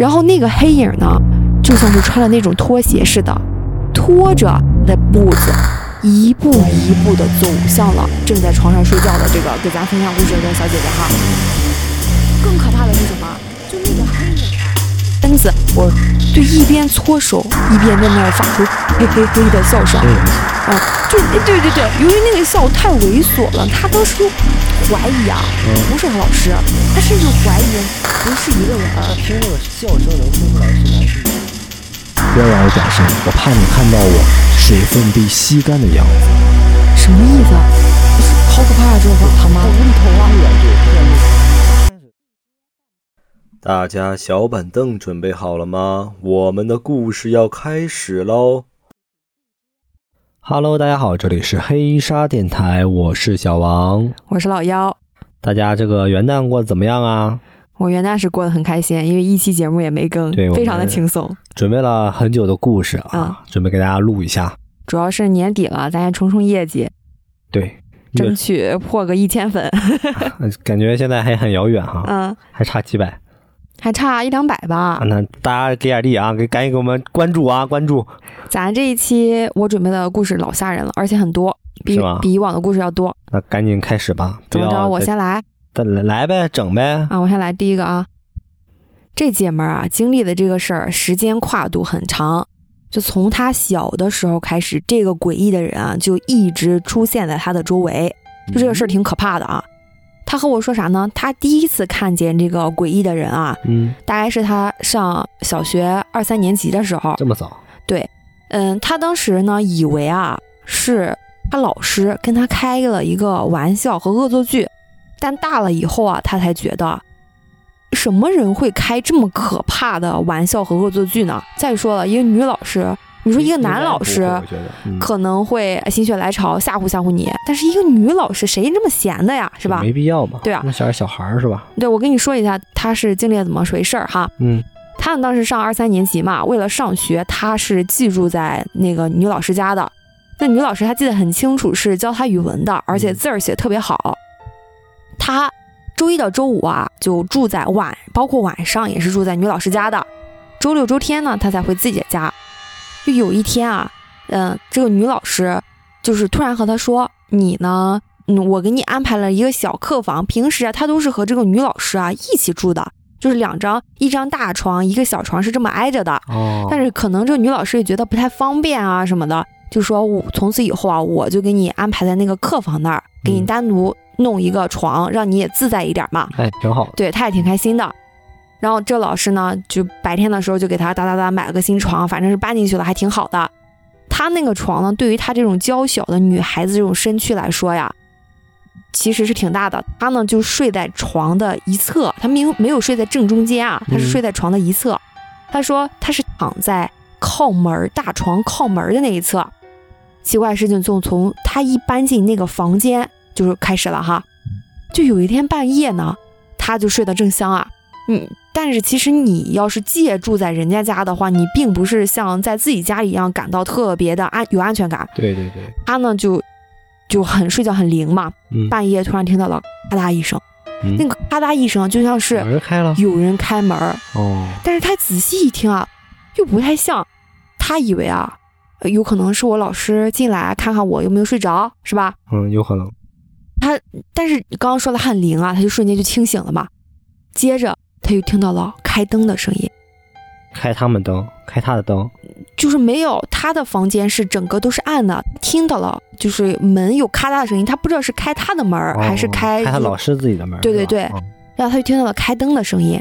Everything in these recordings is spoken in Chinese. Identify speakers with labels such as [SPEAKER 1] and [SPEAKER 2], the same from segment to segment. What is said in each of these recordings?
[SPEAKER 1] 然后那个黑影呢，就像是穿了那种拖鞋似的，拖着的步子，一步一步的走向了正在床上睡觉的这个给咱分享故事的小姐姐哈。更可怕的是什么？就那个黑影啊，身子，我就一边搓手，一边在那儿发出嘿嘿嘿的笑声。啊，就对对对，由于那个笑太猥琐了，他当时就怀疑啊，不是他老师，他甚至怀疑不是一个人。
[SPEAKER 2] 听那个笑声能听出来是男是女。
[SPEAKER 3] 不要让我转身，我怕你看到我水分被吸干的样子。
[SPEAKER 1] 什么意思？啊？好可怕啊！这个他妈无厘头啊！
[SPEAKER 2] 大家小板凳准备好了吗？我们的故事要开始喽
[SPEAKER 3] ！Hello，大家好，这里是黑沙电台，我是小王，
[SPEAKER 1] 我是老幺。
[SPEAKER 3] 大家这个元旦过得怎么样啊？
[SPEAKER 1] 我元旦是过得很开心，因为一期节目也没更，
[SPEAKER 3] 对，
[SPEAKER 1] 非常的轻松。
[SPEAKER 3] 准备了很久的故事啊，准备给大家录一下。
[SPEAKER 1] 主要是年底了，咱也冲冲业绩，
[SPEAKER 3] 对，
[SPEAKER 1] 争取破个一千粉。
[SPEAKER 3] 感觉现在还很遥远哈，
[SPEAKER 1] 嗯，
[SPEAKER 3] 还差几百。
[SPEAKER 1] 还差一两百吧，
[SPEAKER 3] 那大家给点力啊，给赶紧给我们关注啊，关注。
[SPEAKER 1] 咱这一期我准备的故事老吓人了，而且很多，比比以往的故事要多。
[SPEAKER 3] 那赶紧开始吧，
[SPEAKER 1] 怎么着？我先来，
[SPEAKER 3] 来来呗，整呗。
[SPEAKER 1] 啊，我先来第一个啊。这姐们儿啊，经历的这个事儿时间跨度很长，就从她小的时候开始，这个诡异的人啊，就一直出现在她的周围，就这个事儿挺可怕的啊。他和我说啥呢？他第一次看见这个诡异的人啊，
[SPEAKER 3] 嗯，
[SPEAKER 1] 大概是他上小学二三年级的时候，
[SPEAKER 3] 这么早？
[SPEAKER 1] 对，嗯，他当时呢以为啊是他老师跟他开了一个玩笑和恶作剧，但大了以后啊，他才觉得什么人会开这么可怕的玩笑和恶作剧呢？再说了，一个女老师。你说一个男老师可能会心血来潮吓唬吓唬你，但是一个女老师谁这么闲的呀？是吧？
[SPEAKER 3] 没必要嘛。
[SPEAKER 1] 对啊，
[SPEAKER 3] 那小孩小孩是吧？
[SPEAKER 1] 对，我跟你说一下，他是经历了怎么回事儿哈。
[SPEAKER 3] 嗯，
[SPEAKER 1] 他们当时上二三年级嘛，为了上学，他是寄住在那个女老师家的。那女老师她记得很清楚，是教他语文的，而且字儿写特别好。他周一到周五啊，就住在晚，包括晚上也是住在女老师家的。周六周天呢，他才回自己的家。就有一天啊，嗯，这个女老师就是突然和他说：“你呢，嗯，我给你安排了一个小客房。平时啊，他都是和这个女老师啊一起住的，就是两张，一张大床，一个小床是这么挨着的。
[SPEAKER 3] 哦。
[SPEAKER 1] 但是可能这个女老师也觉得不太方便啊什么的，就说我从此以后啊，我就给你安排在那个客房那儿，给你单独弄一个床，让你也自在一点嘛。
[SPEAKER 3] 哎，挺好。
[SPEAKER 1] 对，他也挺开心的。”然后这老师呢，就白天的时候就给他哒哒哒买了个新床，反正是搬进去了，还挺好的。他那个床呢，对于他这种娇小的女孩子这种身躯来说呀，其实是挺大的。他呢就睡在床的一侧，他没有没有睡在正中间啊，他是睡在床的一侧。他说他是躺在靠门大床靠门的那一侧。奇怪的事情就从他一搬进那个房间就是开始了哈，就有一天半夜呢，他就睡得正香啊。嗯，但是其实你要是借住在人家家的话，你并不是像在自己家里一样感到特别的安有安全感。
[SPEAKER 3] 对对对，
[SPEAKER 1] 他呢就就很睡觉很灵嘛，半夜突然听到了咔嗒一声，那个咔嗒一声就像是
[SPEAKER 3] 门开了，
[SPEAKER 1] 有人开门
[SPEAKER 3] 哦。
[SPEAKER 1] 但是他仔细一听啊，又不太像，他以为啊，有可能是我老师进来看看我有没有睡着，是吧？
[SPEAKER 3] 嗯，有可能。
[SPEAKER 1] 他但是刚刚说的很灵啊，他就瞬间就清醒了嘛，接着。他又听到了开灯的声音，
[SPEAKER 3] 开他们灯，开他的灯，
[SPEAKER 1] 就是没有他的房间是整个都是暗的。听到了，就是门有咔嗒的声音，他不知道是开他的门还是开
[SPEAKER 3] 开他老师自己的门。
[SPEAKER 1] 对对对，然后他就听到了开灯的声音，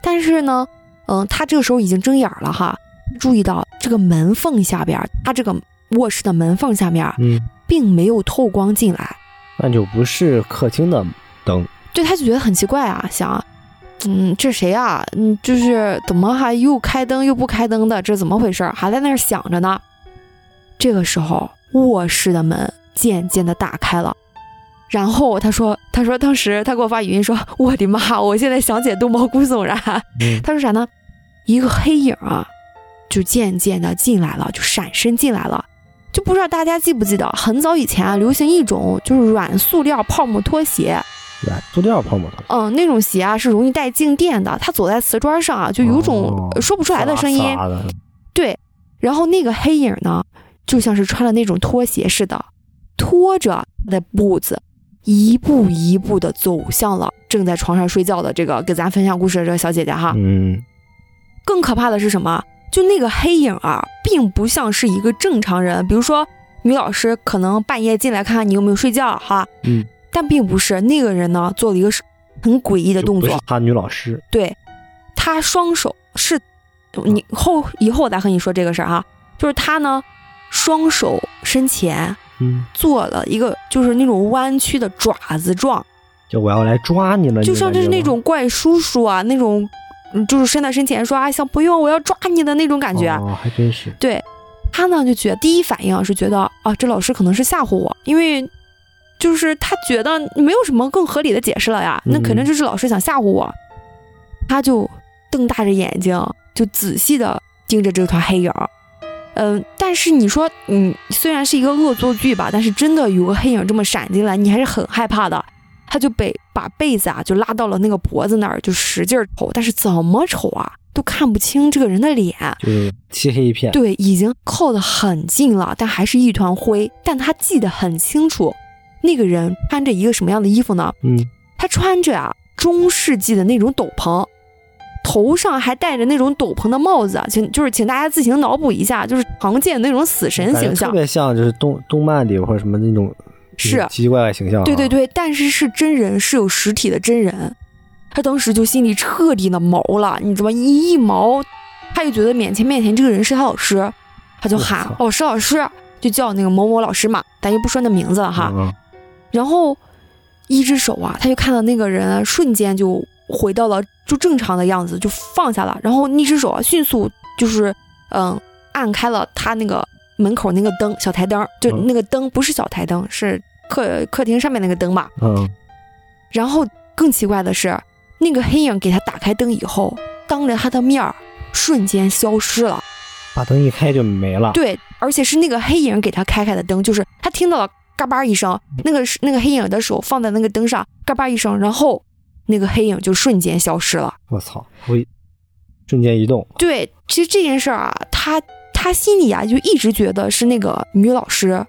[SPEAKER 1] 但是呢，嗯，他这个时候已经睁眼了哈，注意到这个门缝下边，他这个卧室的门缝下面，
[SPEAKER 3] 嗯，
[SPEAKER 1] 并没有透光进来，
[SPEAKER 3] 那就不是客厅的灯。
[SPEAKER 1] 对，他就觉得很奇怪啊，想。嗯，这谁啊？嗯，就是怎么还又开灯又不开灯的？这怎么回事？还在那儿想着呢。这个时候，卧室的门渐渐的打开了，然后他说：“他说当时他给我发语音说，我的妈！我现在想起来都毛骨悚然。他说啥呢？一个黑影啊，就渐渐的进来了，就闪身进来了。就不知道大家记不记得，很早以前啊，流行一种就是软塑料泡沫拖鞋。”
[SPEAKER 3] 来，塑料泡沫糖，
[SPEAKER 1] 嗯，那种鞋啊是容易带静电的，它走在瓷砖上啊，就有种说不出来的声音。对，然后那个黑影呢，就像是穿了那种拖鞋似的，拖着他的步子，一步一步的走向了正在床上睡觉的这个给咱分享故事的这个小姐姐哈。
[SPEAKER 3] 嗯，
[SPEAKER 1] 更可怕的是什么？就那个黑影啊，并不像是一个正常人，比如说女老师可能半夜进来看看你有没有睡觉哈，
[SPEAKER 3] 嗯，
[SPEAKER 1] 但并不是那个人呢，做了一个是很诡异的动作
[SPEAKER 3] 他女老师，
[SPEAKER 1] 对，他双手是，你后以后我再和你说这个事儿哈，就是他呢，双手伸前
[SPEAKER 3] 嗯，
[SPEAKER 1] 做了一个就是那种弯曲的爪子状，
[SPEAKER 3] 就我要来抓你了，
[SPEAKER 1] 就像就是那种怪叔叔啊，那种嗯就是伸到身前说啊小朋友我要抓你的那种感觉。
[SPEAKER 3] 哦，还真是，
[SPEAKER 1] 对他呢就觉得第一反应是觉得啊这老师可能是吓唬我，因为就是他觉得没有什么更合理的解释了呀，那肯定
[SPEAKER 3] 嗯
[SPEAKER 1] 就是老师想吓唬我，他就瞪大着眼睛就仔细的盯着这团黑影儿。嗯，但是你说，嗯，虽然是一个恶作剧吧，但是真的有个黑影这么闪进来，你还是很害怕的。他就被把被子啊就拉到了那个脖子那儿，就使劲儿瞅，但是怎么瞅啊都看不清这个人的脸。
[SPEAKER 3] 就是漆黑一片，
[SPEAKER 1] 对，已经靠得很近了，但还是一团灰。但他记得很清楚，那个人穿着一个什么样的衣服呢？
[SPEAKER 3] 嗯，
[SPEAKER 1] 他穿着啊中世纪的那种斗篷，头上还戴着那种斗篷的帽子啊，请就是请大家自行脑补一下，就是常见的那种死神形象特。
[SPEAKER 3] 别像就是动动漫里或者什么那种
[SPEAKER 1] 是
[SPEAKER 3] 奇奇怪怪形象、啊，
[SPEAKER 1] 对对，对，但是是真人，是有实体的真人。他当时就心里彻底的毛了，你知道吗？一一毛，他就觉得面前面前这个人是他老师，他就喊老师老师，就叫那个某某老师嘛，咱就不说那名字了哈。
[SPEAKER 3] 嗯
[SPEAKER 1] 然后一只手啊，他就看到那个人啊瞬间就回到了就正常的样子，就放下了。然后那只手啊，迅速就是嗯按开了他那个门口那个灯，小台灯，就
[SPEAKER 3] 嗯
[SPEAKER 1] 那个灯不是小台灯，是客客厅上面那个灯吧。
[SPEAKER 3] 嗯，
[SPEAKER 1] 然后更奇怪的是，那个黑影给他打开灯以后，当着他的面儿瞬间消失了。
[SPEAKER 3] 把灯一开就没了，
[SPEAKER 1] 对，而且是那个黑影给他开开的灯，就是他听到了嘎巴一声，那个是那个黑影的手放在那个灯上，嘎巴一声，然后那个黑影就瞬间消失了。
[SPEAKER 3] 我操，我一瞬间移动，
[SPEAKER 1] 对，其实这件事儿啊，他他心里啊就一直觉得是那个女老师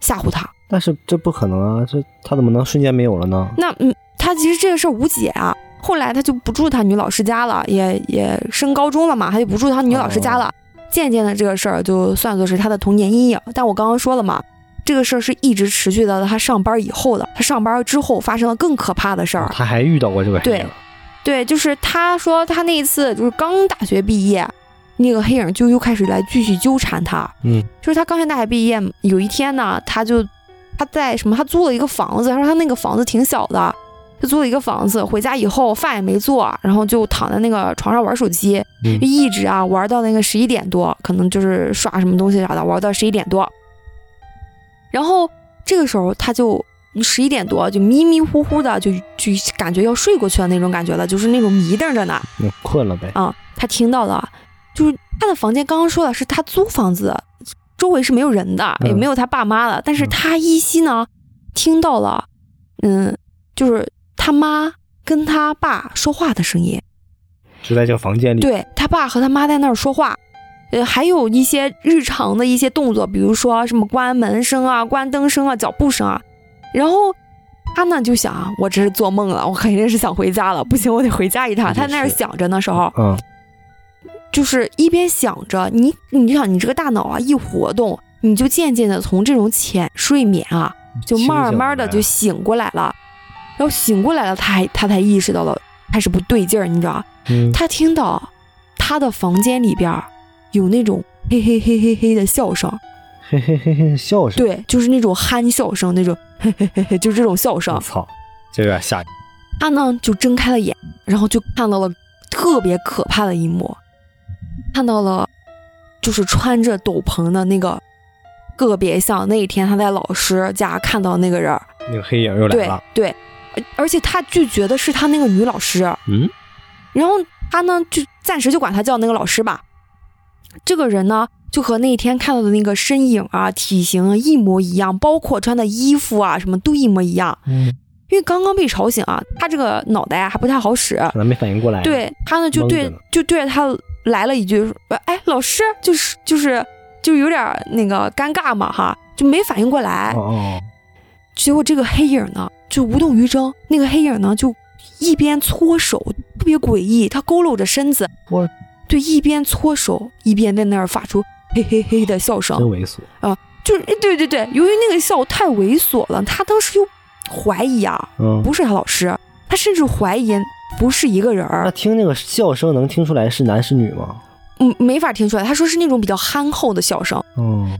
[SPEAKER 1] 吓唬他。
[SPEAKER 3] 但是这不可能啊，这他怎么能瞬间没有了呢？
[SPEAKER 1] 那嗯，他其实这个事儿无解啊。后来他就不住他女老师家了，也也升高中了嘛，他就不住他女老师家了。渐渐的，这个事儿就算作是他的童年阴影。但我刚刚说了嘛，这个事儿是一直持续到他上班以后的。他上班之后发生了更可怕的事儿。
[SPEAKER 3] 他还遇到过这个黑
[SPEAKER 1] 对
[SPEAKER 3] 影，
[SPEAKER 1] 对，就是他说他那一次就是刚大学毕业，那个黑影就又开始来继续纠缠他。
[SPEAKER 3] 嗯，
[SPEAKER 1] 就是他刚上大学毕业，有一天呢，他就他在什么，他租了一个房子，他说他那个房子挺小的，他租了一个房子，回家以后饭也没做，然后就躺在那个床上玩手机，
[SPEAKER 3] 嗯
[SPEAKER 1] 一直啊玩到那个十一点多，可能就是刷什么东西啥的，玩到十一点多。然后这个时候他就十一点多就迷迷糊糊的就就感觉要睡过去的那种感觉了，就是那种迷瞪着呢。
[SPEAKER 3] 嗯困了呗，
[SPEAKER 1] 啊，他听到了，就是他的房间刚刚说的是他租房子，周围是没有人的，也
[SPEAKER 3] 嗯
[SPEAKER 1] 没有他爸妈的，但是
[SPEAKER 3] 嗯
[SPEAKER 1] 他依稀呢听到了，嗯，就是他妈跟他爸说话的声音，
[SPEAKER 3] 就在这个房间里，
[SPEAKER 1] 对他爸和他妈在那儿说话。呃，还有一些日常的一些动作，比如说什么关门声啊、关灯声啊、脚步声啊。然后他呢就想啊，我这是做梦了，我肯定是想回家了，不行，我得回家一趟。他在那儿想着那时候，
[SPEAKER 3] 嗯，
[SPEAKER 1] 就是一边想着你，你就想你这个大脑啊一活动，你就渐渐的从这种浅睡眠啊，就慢慢的就醒过来了。然后醒过来了，他还他才意识到了开始不对劲儿，你知道？
[SPEAKER 3] 嗯，
[SPEAKER 1] 他听到他的房间里边儿有那种嘿嘿嘿嘿嘿的笑声，
[SPEAKER 3] 嘿嘿嘿嘿笑声，
[SPEAKER 1] 对，就是那种憨笑声，那种嘿嘿嘿嘿，就是这种笑声。
[SPEAKER 3] 我。操，这有点吓人，
[SPEAKER 1] 他呢就睁开了眼，然后就看到了特别可怕的一幕，看到了就是穿着斗篷的那个，个别像那一天他在老师家看到那个人，
[SPEAKER 3] 那个黑影又来了，
[SPEAKER 1] 对，而而且他拒绝的是他那个女老师，
[SPEAKER 3] 嗯，
[SPEAKER 1] 然后他呢就暂时就管他叫那个老师吧。这个人呢就和那天看到的那个身影啊、体型啊一模一样，包括穿的衣服啊什么都一模一样。
[SPEAKER 3] 嗯，
[SPEAKER 1] 因为刚刚被吵醒啊，他这个脑袋啊还不太好使，
[SPEAKER 3] 可能没反应过来。，
[SPEAKER 1] 对他呢就对就对着他来了一句，说哎，老师，就是就是就有点那个尴尬嘛哈，就没反应过来。
[SPEAKER 3] 哦哦，
[SPEAKER 1] 结果这个黑影呢就无动于衷，那个黑影呢就一边搓手，特别诡异，他佝偻着身子，
[SPEAKER 3] 我
[SPEAKER 1] 对，一边搓手一边在那儿发出嘿嘿嘿的笑声
[SPEAKER 3] 真，猥琐啊。
[SPEAKER 1] 就是对对对，由于那个笑太猥琐了，他当时又怀疑啊，
[SPEAKER 3] 嗯，
[SPEAKER 1] 不是他老师，他甚至怀疑不是一个人
[SPEAKER 3] 那，听那个笑声能听出来是男是女吗？
[SPEAKER 1] 嗯，没法听出来。他说是那种比较憨厚的笑声。
[SPEAKER 3] 嗯，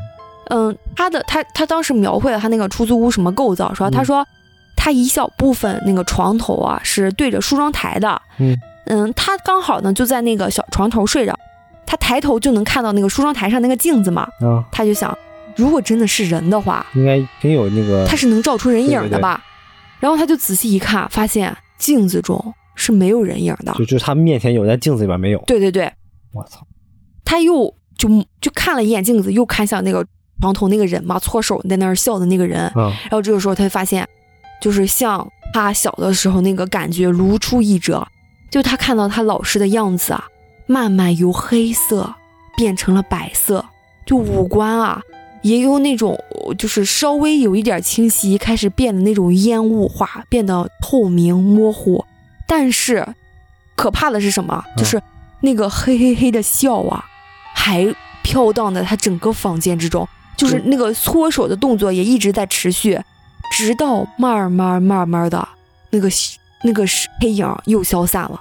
[SPEAKER 1] 嗯，他的他他当时描绘了他那个出租屋什么构造，说他
[SPEAKER 3] 嗯
[SPEAKER 1] 说他一小部分那个床头啊是对着梳妆台的，
[SPEAKER 3] 嗯
[SPEAKER 1] 嗯，他刚好呢就在那个小床头睡着，他抬头就能看到那个梳妆台上那个镜子嘛，
[SPEAKER 3] 啊，
[SPEAKER 1] 他就想，如果真的是人的话，
[SPEAKER 3] 应该挺有那个。
[SPEAKER 1] 他是能照出人影
[SPEAKER 3] 对对对
[SPEAKER 1] 的吧？然后他就仔细一看，发现镜子中是没有人影的。
[SPEAKER 3] 就就是他面前有，但镜子里边没有。
[SPEAKER 1] 对对对，
[SPEAKER 3] 我操！
[SPEAKER 1] 他又就就看了一眼镜子，又看向那个床头那个人嘛，搓手在那儿笑的那个人。
[SPEAKER 3] 嗯，
[SPEAKER 1] 然后这个时候他就发现，就是像他小的时候那个感觉如出一辙，就他看到他老师的样子啊，慢慢由黑色变成了白色，就五官啊也有那种就是稍微有一点清晰，开始变得那种烟雾化，变得透明模糊。但是可怕的是什么？就是那个嘿嘿嘿的笑啊，还飘荡在他整个房间之中，就是那个搓手的动作也一直在持续，直到慢慢慢慢的那个那个黑影又消散了。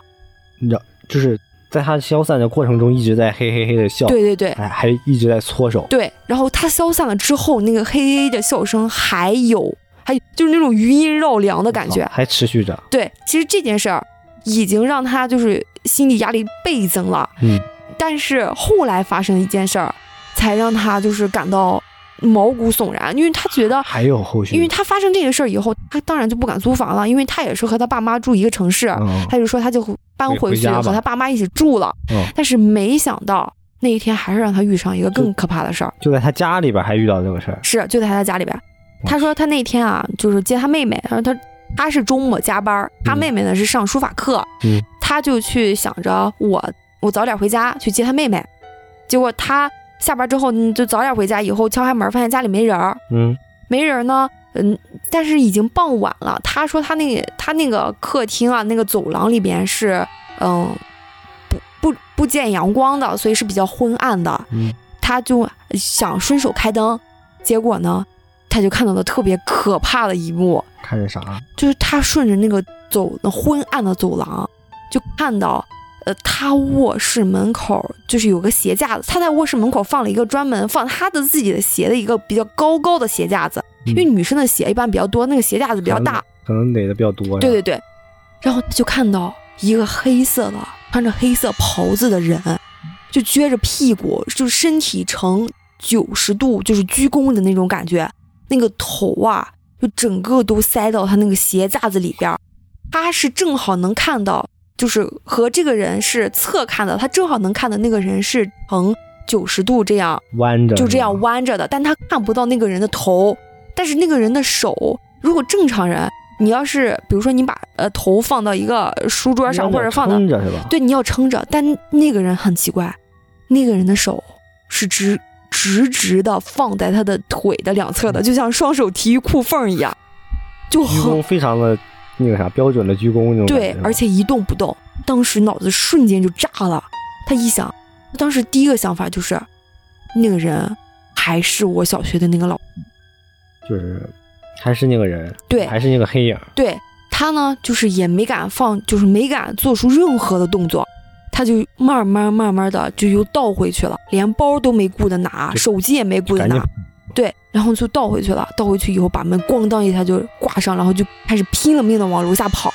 [SPEAKER 3] 你知道，就是在他消散的过程中一直在嘿嘿嘿的笑，
[SPEAKER 1] 对对对
[SPEAKER 3] 还还一直在搓手。
[SPEAKER 1] 对，然后他消散了之后，那个嘿嘿的笑声还有，还就是那种余音绕梁的感觉。
[SPEAKER 3] 还持续着。
[SPEAKER 1] 对，其实这件事儿已经让他就是心理压力倍增了。
[SPEAKER 3] 嗯，
[SPEAKER 1] 但是后来发生一件事儿，才让他就是感到毛骨悚然，因为他觉得，
[SPEAKER 3] 还有后续，
[SPEAKER 1] 因为他发生这个事儿以后，他当然就不敢租房了，因为他也是和他爸妈住一个城市，
[SPEAKER 3] 嗯，
[SPEAKER 1] 他就说他就搬
[SPEAKER 3] 回
[SPEAKER 1] 回去和他爸妈一起住了。
[SPEAKER 3] 嗯
[SPEAKER 1] 但是没想到那一天还是让他遇上一个更可怕的事儿，
[SPEAKER 3] 就在他家里边还遇到这个事儿。
[SPEAKER 1] 是就在他家里边。他说他那天啊，就是接他妹妹，然后他他是周末加班，他
[SPEAKER 3] 嗯
[SPEAKER 1] 妹妹呢是上书法课，
[SPEAKER 3] 嗯
[SPEAKER 1] 他就去想着我我早点回家去接他妹妹，结果他下班之后你就早点回家，以后敲开门发现家里没人儿，
[SPEAKER 3] 嗯
[SPEAKER 1] 没人呢，嗯，但是已经傍晚了。他说他那他那个客厅啊，那个走廊里边是嗯不不不见阳光的，所以是比较昏暗的。
[SPEAKER 3] 嗯，
[SPEAKER 1] 他就想顺手开灯，结果呢，他就看到了特别可怕的一幕，
[SPEAKER 3] 看着啥？
[SPEAKER 1] 就是他顺着那个走那昏暗的走廊，就看到。呃，他卧室门口就是有个鞋架子，他在卧室门口放了一个专门放他的自己的鞋的一个比较高高的鞋架子，因为女生的鞋一般比较多，那个鞋架子比较大，
[SPEAKER 3] 可能垒的比较多。
[SPEAKER 1] 对对对，然后就看到一个黑色的穿着黑色袍子的人，就撅着屁股，就是身体呈九十度，就是鞠躬的那种感觉，那个头啊，就整个都塞到他那个鞋架子里边儿，他是正好能看到，就是和这个人是侧看的，他正好能看的那个人是呈九十度这样
[SPEAKER 3] 弯着
[SPEAKER 1] 就这样弯着的，但他看不到那个人的头，但是那个人的手，如果正常人，你要是比如说你把呃头放到一个书桌上，或者放到
[SPEAKER 3] 撑着是吧？
[SPEAKER 1] 对，你要撑着，但那个人很奇怪，那个人的手是直直直的放在他的腿的两侧的，就像双手提裤缝一样，就
[SPEAKER 3] 鞠
[SPEAKER 1] 很
[SPEAKER 3] 非常的那个啥标准的鞠躬那种
[SPEAKER 1] 对而且一动不动。当时脑子瞬间就炸了，他一想，当时第一个想法就是，那个人还是我小学的那个老
[SPEAKER 3] 就是还是那个人，
[SPEAKER 1] 对
[SPEAKER 3] 还是那个黑影。
[SPEAKER 1] 对他呢，就是也没敢放，就是没敢做出任何的动作，他就慢慢慢慢的就又倒回去了，连包都没顾得拿，手机也没顾得拿，对，然后就倒回去了。倒回去以后，把门咣当一下就挂上，然后就开始拼了命的往楼下跑。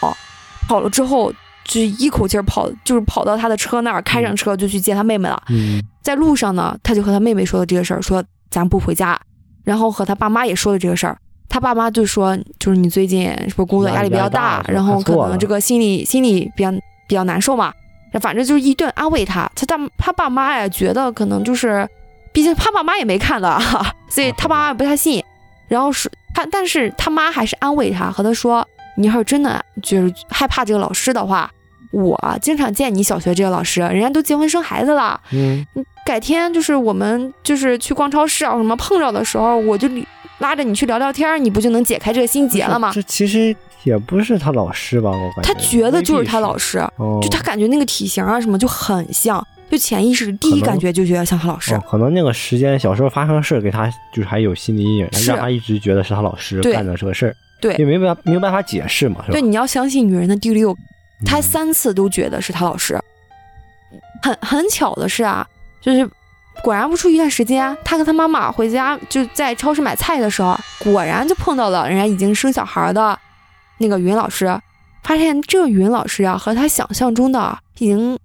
[SPEAKER 1] 跑了之后，就一口气儿跑，就是跑到他的车那儿，开上车就去接他妹妹了。
[SPEAKER 3] 嗯，
[SPEAKER 1] 在路上呢，他就和他妹妹说了这个事儿，说咱不回家，然后和他爸妈也说了这个事儿。他爸妈就说，就是你最近是不是工作压力比较大，然后可能这个心里心里比较比较难受嘛。反正就是一顿安慰他。他大他爸妈呀，觉得可能就是，毕竟他爸妈也没看到，哈，所以他爸妈也不太信。然后是他，但是他妈还是安慰他，和他说：“你要是真的就是害怕这个老师的话，我经常见你小学这个老师，人家都结婚生孩子了。
[SPEAKER 4] 嗯，
[SPEAKER 1] 改天就是我们就是去逛超市啊什么碰着的时候，我就拉着你去聊聊天儿，你不就能解开这个心结了吗？
[SPEAKER 4] 这其实也不是他老师吧？我感觉
[SPEAKER 1] 他觉得就是他老
[SPEAKER 4] 师，
[SPEAKER 1] 师，
[SPEAKER 4] 哦
[SPEAKER 1] 就他感觉那个体型啊什么就很像，就潜意识里第一感觉就觉得像他老师。
[SPEAKER 4] 哦，可能那个时间小时候发生的事儿给他就是还有心理阴影，让他一直觉得是他老师干的这个事儿，
[SPEAKER 1] 对
[SPEAKER 4] 也没办法没有办法解释嘛，是吧？
[SPEAKER 1] 对，你要相信女人的第六，他
[SPEAKER 4] 嗯
[SPEAKER 1] 三次都觉得是他老师。很很巧的是啊，就是果然不出一段时间，他跟他妈妈回家就在超市买菜的时候，果然就碰到了人家已经生小孩的那个语文老师，发现这个语文老师啊和他想象中的已经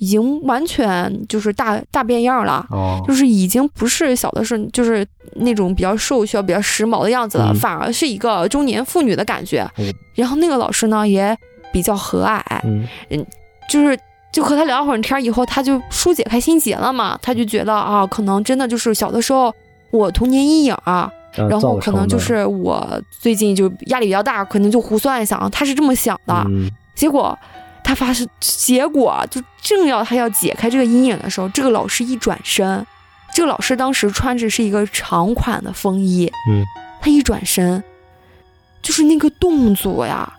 [SPEAKER 1] 已经完全就是大大变样了。
[SPEAKER 4] 哦，
[SPEAKER 1] 就是已经不是小的是就是那种比较瘦小、比较时髦的样子了，
[SPEAKER 4] 嗯
[SPEAKER 1] 反而是一个中年妇女的感觉。
[SPEAKER 4] 嗯
[SPEAKER 1] 然后那个老师呢也比较和蔼，
[SPEAKER 4] 嗯
[SPEAKER 1] 就是就和他聊会儿天儿以后，他就疏解开心结了嘛。他就觉得啊，可能真的就是小的时候我童年阴影啊，
[SPEAKER 4] 呃
[SPEAKER 1] 然后可能就是我最近就压力比较大，可能就胡思乱想，他是这么想的。
[SPEAKER 4] 嗯
[SPEAKER 1] 结果他发誓，结果就正要他要解开这个阴影的时候，这个老师一转身，这个老师当时穿着是一个长款的风衣，
[SPEAKER 4] 嗯，
[SPEAKER 1] 他一转身，就是那个动作呀，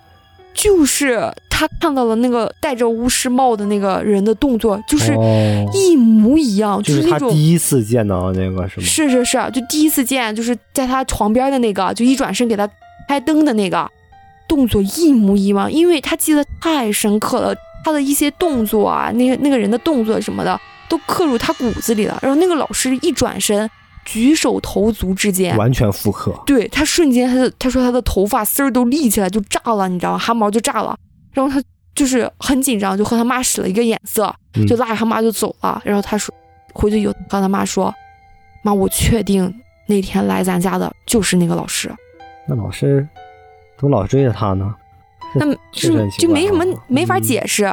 [SPEAKER 1] 就是他看到了那个戴着巫师帽的那个人的动作，就是
[SPEAKER 4] 哦
[SPEAKER 1] 一模一样，
[SPEAKER 4] 就是
[SPEAKER 1] 那种。
[SPEAKER 4] 第一次见到那个是吗？
[SPEAKER 1] 是是是，就第一次见，就是在他床边的那个，就一转身给他开灯的那个动作一模一样，因为他记得太深刻了，他的一些动作啊，那个那个人的动作什么的都刻入他骨子里了。然后那个老师一转身，举手投足之间，
[SPEAKER 4] 完全复刻。
[SPEAKER 1] 对他瞬间他的他说他的头发丝儿都立起来就炸了，你知道吗？汗毛就炸了，然后他就是很紧张，就和他妈使了一个眼色，
[SPEAKER 4] 嗯
[SPEAKER 1] 就拉着他妈就走了。然后他说回去以后和他妈说，妈，我确定那天来咱家的就是那个老师，
[SPEAKER 4] 那老师怎么老追着他呢？
[SPEAKER 1] 那
[SPEAKER 4] 确
[SPEAKER 1] 是
[SPEAKER 4] 实很奇怪
[SPEAKER 1] 就没什么
[SPEAKER 4] 啊
[SPEAKER 1] 没法
[SPEAKER 4] 嗯
[SPEAKER 1] 解释。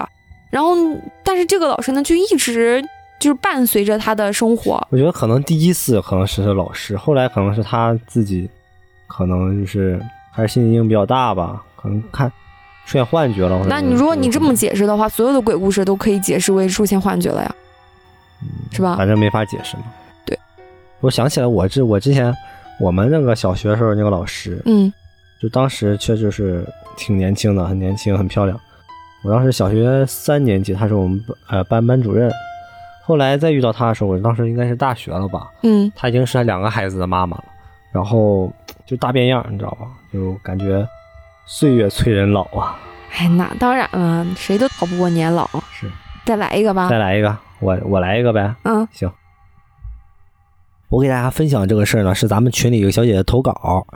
[SPEAKER 1] 然后但是这个老师呢，就一直就是伴随着他的生活。
[SPEAKER 4] 我觉得可能第一次可能是他老师，后来可能是他自己，可能就是还是心理阴影比较大吧，可能看出现幻觉了。
[SPEAKER 1] 那你如果你这么
[SPEAKER 4] 解，
[SPEAKER 1] 释的话，所有的鬼故事都可以解释为出现幻觉了呀，嗯是吧？
[SPEAKER 4] 反正没法解释嘛。
[SPEAKER 1] 对，
[SPEAKER 4] 我想起来我之我之前我们那个小学时候那个老师，
[SPEAKER 1] 嗯
[SPEAKER 4] 就当时确实是挺年轻的，很年轻，很漂亮。我当时小学三年级，她是我们班呃班班主任。后来再遇到她的时候，我当时应该是大学了吧，
[SPEAKER 1] 嗯，
[SPEAKER 4] 她已经是他两个孩子的妈妈了，然后就大变样，你知道吧？就感觉岁月催人老啊。
[SPEAKER 1] 哎，那当然了，谁都逃不过年老。
[SPEAKER 4] 是，
[SPEAKER 1] 再来一个吧
[SPEAKER 4] 再。来一个，我我来一个呗。
[SPEAKER 1] 嗯
[SPEAKER 4] 行，我给大家分享这个事儿呢，是咱们群里一个小姐姐投稿。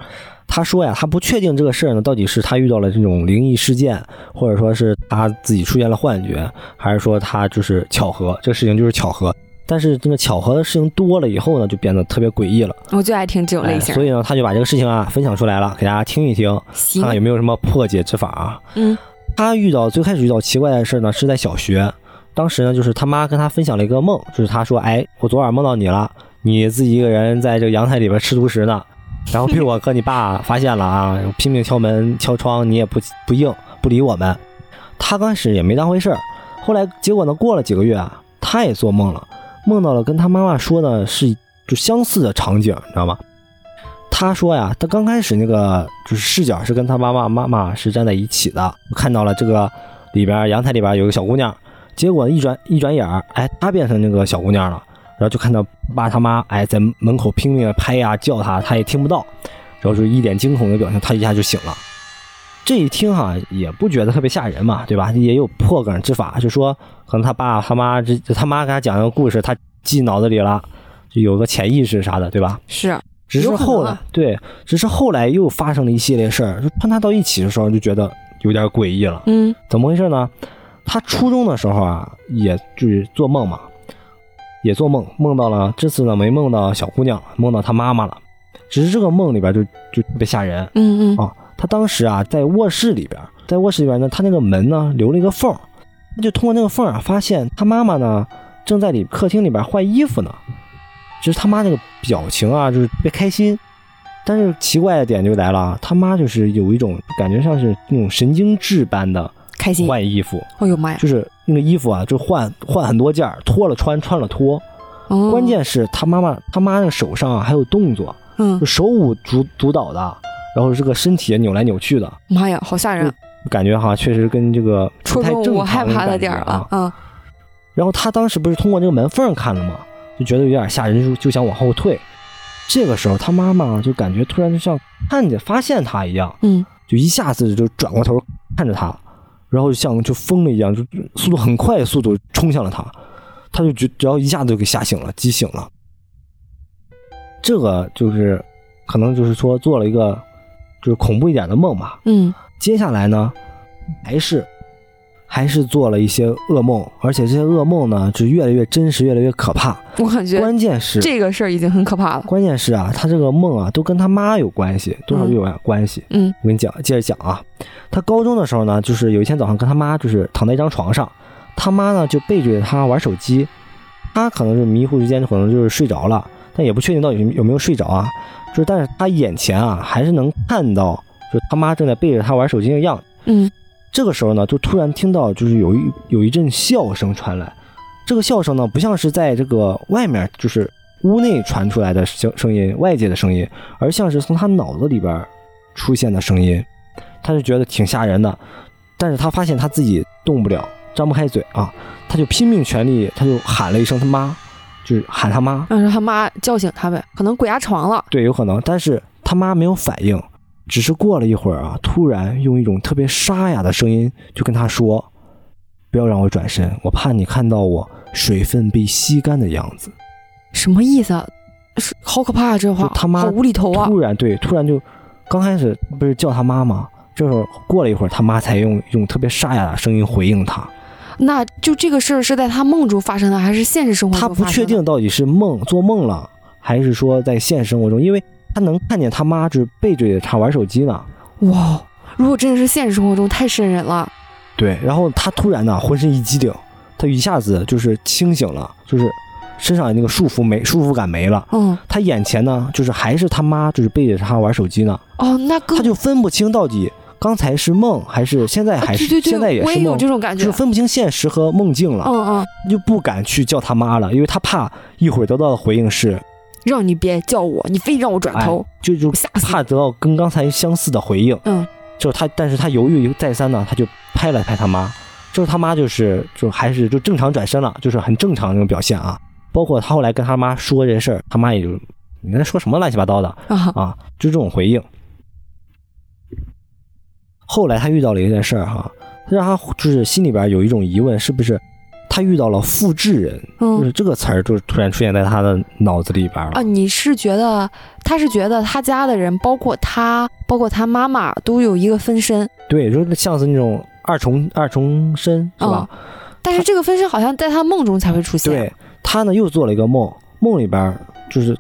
[SPEAKER 4] 她说呀，她不确定这个事儿呢，到底是她遇到了这种灵异事件，或者说是她自己出现了幻觉，还是说她就是巧合，这个事情就是巧合。但是这个巧合的事情多了以后呢，就变得特别诡异了。
[SPEAKER 1] 我就爱听这种类型。
[SPEAKER 4] 哎所以呢，她就把这个事情啊分享出来了，给大家听一听，看看有没有什么破解之法啊。
[SPEAKER 1] 嗯
[SPEAKER 4] 她遇到最开始遇到奇怪的事呢，是在小学。当时呢，就是他妈跟她分享了一个梦，就是她说：“哎，我昨晚梦到你了，你自己一个人在这个阳台里边吃独食呢，然后被我和你爸发现了啊，拼命敲门敲窗，你也不不应，不理我们。”他刚开始也没当回事儿，后来结果呢，过了几个月啊，他也做梦了，梦到了跟他妈妈说的是就相似的场景，你知道吗？他说呀，他刚开始那个就是视角是跟他妈妈妈妈是站在一起的，看到了这个里边阳台里边有个小姑娘，结果一转一转眼儿，哎，他变成那个小姑娘了，然后就看到爸他妈哎在门口拼命的拍呀叫他，他也听不到，然后就一脸惊恐的表情，他一下就醒了。这一听哈也不觉得特别吓人嘛，对吧？也有破梗之法，就说可能他爸他妈这他妈给他讲一个故事，他记脑子里了，就有个潜意识啥的，对吧？
[SPEAKER 1] 是
[SPEAKER 4] 只是后来
[SPEAKER 1] 啊
[SPEAKER 4] 对，只是后来又发生了一系列事儿，就穿插到一起的时候就觉得有点诡异了。
[SPEAKER 1] 嗯
[SPEAKER 4] 怎么回事呢？他初中的时候啊，也就是做梦嘛，也做梦，梦到了这次呢没梦到小姑娘，梦到她妈妈了。只是这个梦里边就就特别吓人
[SPEAKER 1] 嗯嗯
[SPEAKER 4] 啊。他当时啊在卧室里边，在卧室里边呢，他那个门呢留了一个缝儿，他就通过那个缝儿啊，发现他妈妈呢正在里客厅里边换衣服呢。就是他妈那个表情啊，就是特别开心。但是奇怪的点就来了啊，他妈就是有一种感觉像是那种神经质般的
[SPEAKER 1] 开心。
[SPEAKER 4] 换衣服，
[SPEAKER 1] 哎呦妈呀！
[SPEAKER 4] 就是那个衣服啊，就换换很多件儿，脱了穿，穿了脱。
[SPEAKER 1] 哦
[SPEAKER 4] 关键是他妈妈他妈那个手上啊还有动作，
[SPEAKER 1] 嗯
[SPEAKER 4] 就，手舞足足蹈的，然后这个身体也扭来扭去的，
[SPEAKER 1] 妈呀，好吓人！
[SPEAKER 4] 感觉好像确实跟这个不太正
[SPEAKER 1] 中我害
[SPEAKER 4] 常
[SPEAKER 1] 的点儿
[SPEAKER 4] 觉啊
[SPEAKER 1] 了。。嗯
[SPEAKER 4] 然后他当时不是通过这个门缝看的吗？就觉得有点吓人，就就想往后退。这个时候，他妈妈就感觉突然就像看见发现他一样，
[SPEAKER 1] 嗯，
[SPEAKER 4] 就一下子就转过头看着他，然后就像就疯了一样，就速度很快速度冲向了他，他就觉只要一下子就给吓醒了，激醒了。这个就是可能就是说做了一个就是恐怖一点的梦吧。
[SPEAKER 1] 嗯，
[SPEAKER 4] 接下来呢，还是还是做了一些噩梦，而且这些噩梦呢就越来越真实，越来越可怕。
[SPEAKER 1] 我感觉
[SPEAKER 4] 关键是
[SPEAKER 1] 这个事儿已经很可怕了。
[SPEAKER 4] 关键是啊，他这个梦啊都跟他妈有关系，多少都有点关系。
[SPEAKER 1] 嗯
[SPEAKER 4] 我跟你讲，接着讲啊，他高中的时候呢，就是有一天早上跟他妈就是躺在一张床上，他妈呢就背对着他玩手机，他可能是迷糊之间可能就是睡着了，但也不确定到底有没有睡着啊，就是但是他眼前啊还是能看到，就是他妈正在背着他玩手机的样子。
[SPEAKER 1] 嗯
[SPEAKER 4] 这个时候呢，就突然听到就是有一有一阵笑声传来，这个笑声呢不像是在这个外面就是屋内传出来的声声音，外界的声音，而像是从他脑子里边出现的声音，他就觉得挺吓人的，但是他发现他自己动不了，张不开嘴啊，他就拼命全力，他就喊了一声他妈，就是喊他妈，
[SPEAKER 1] 让他妈叫醒他呗，可能鬼压床了。
[SPEAKER 4] 对，有可能，但是他妈没有反应，只是过了一会儿啊，突然用一种特别沙哑的声音就跟他说：“不要让我转身，我怕你看到我水分被吸干的样子。
[SPEAKER 1] 什么意思啊？是好可怕啊！这话
[SPEAKER 4] 就他妈
[SPEAKER 1] 无厘头啊！
[SPEAKER 4] 突然对，突然就刚开始不是叫他妈吗？这会儿过了一会儿，他妈才用用特别沙哑的声音回应他。
[SPEAKER 1] 那就这个事儿是在他梦中发生的，还是现实生活
[SPEAKER 4] 他不
[SPEAKER 1] 中发生的？
[SPEAKER 4] 确定到底是梦做梦了，还是说在现实生活中，因为他能看见他妈就是背对着他玩手机呢。
[SPEAKER 1] 哇，如果真的是现实生活中，太瘆人了。
[SPEAKER 4] 对，然后他突然呢，浑身一激灵，他一下子就是清醒了，就是身上那个束缚没束缚感没了。
[SPEAKER 1] 嗯，
[SPEAKER 4] 他眼前呢，就是还是他妈，就是背着他玩手机呢，
[SPEAKER 1] 哦，那更
[SPEAKER 4] 他就分不清到底刚才是梦还是现在还是、
[SPEAKER 1] 啊对对对，
[SPEAKER 4] 现在也
[SPEAKER 1] 我也有
[SPEAKER 4] 是梦，
[SPEAKER 1] 这种感觉
[SPEAKER 4] 就是。分不清现实和梦境了，
[SPEAKER 1] 嗯嗯，
[SPEAKER 4] 他就不敢去叫他妈了，因为他怕一会儿得到的回应是，
[SPEAKER 1] 让你别叫我，你非让我转头，
[SPEAKER 4] 就就
[SPEAKER 1] 吓死！
[SPEAKER 4] 怕得到跟刚才相似的回应。
[SPEAKER 1] 嗯，
[SPEAKER 4] 就是他，但是他犹豫再三呢，他就拍了拍他妈，就是他妈就是就还是就正常转身了，就是很正常的那种表现啊。包括他后来跟他妈说这事儿，他妈也就你在说什么乱七八糟的
[SPEAKER 1] 啊，
[SPEAKER 4] 啊，就这种回应。后来他遇到了一件事儿哈，让他就是心里边有一种疑问，是不是他遇到了复制人？就
[SPEAKER 1] 嗯
[SPEAKER 4] 是这个词儿，就是突然出现在他的脑子里边了。
[SPEAKER 1] 啊，你是觉得他是觉得他家的人，包括他，包括他妈妈，都有一个分身，
[SPEAKER 4] 对，就是像是那种二重二重身是吧？
[SPEAKER 1] 但是这个分身好像在他梦中才会出现。
[SPEAKER 4] 对他呢又做了一个梦，梦里边儿就是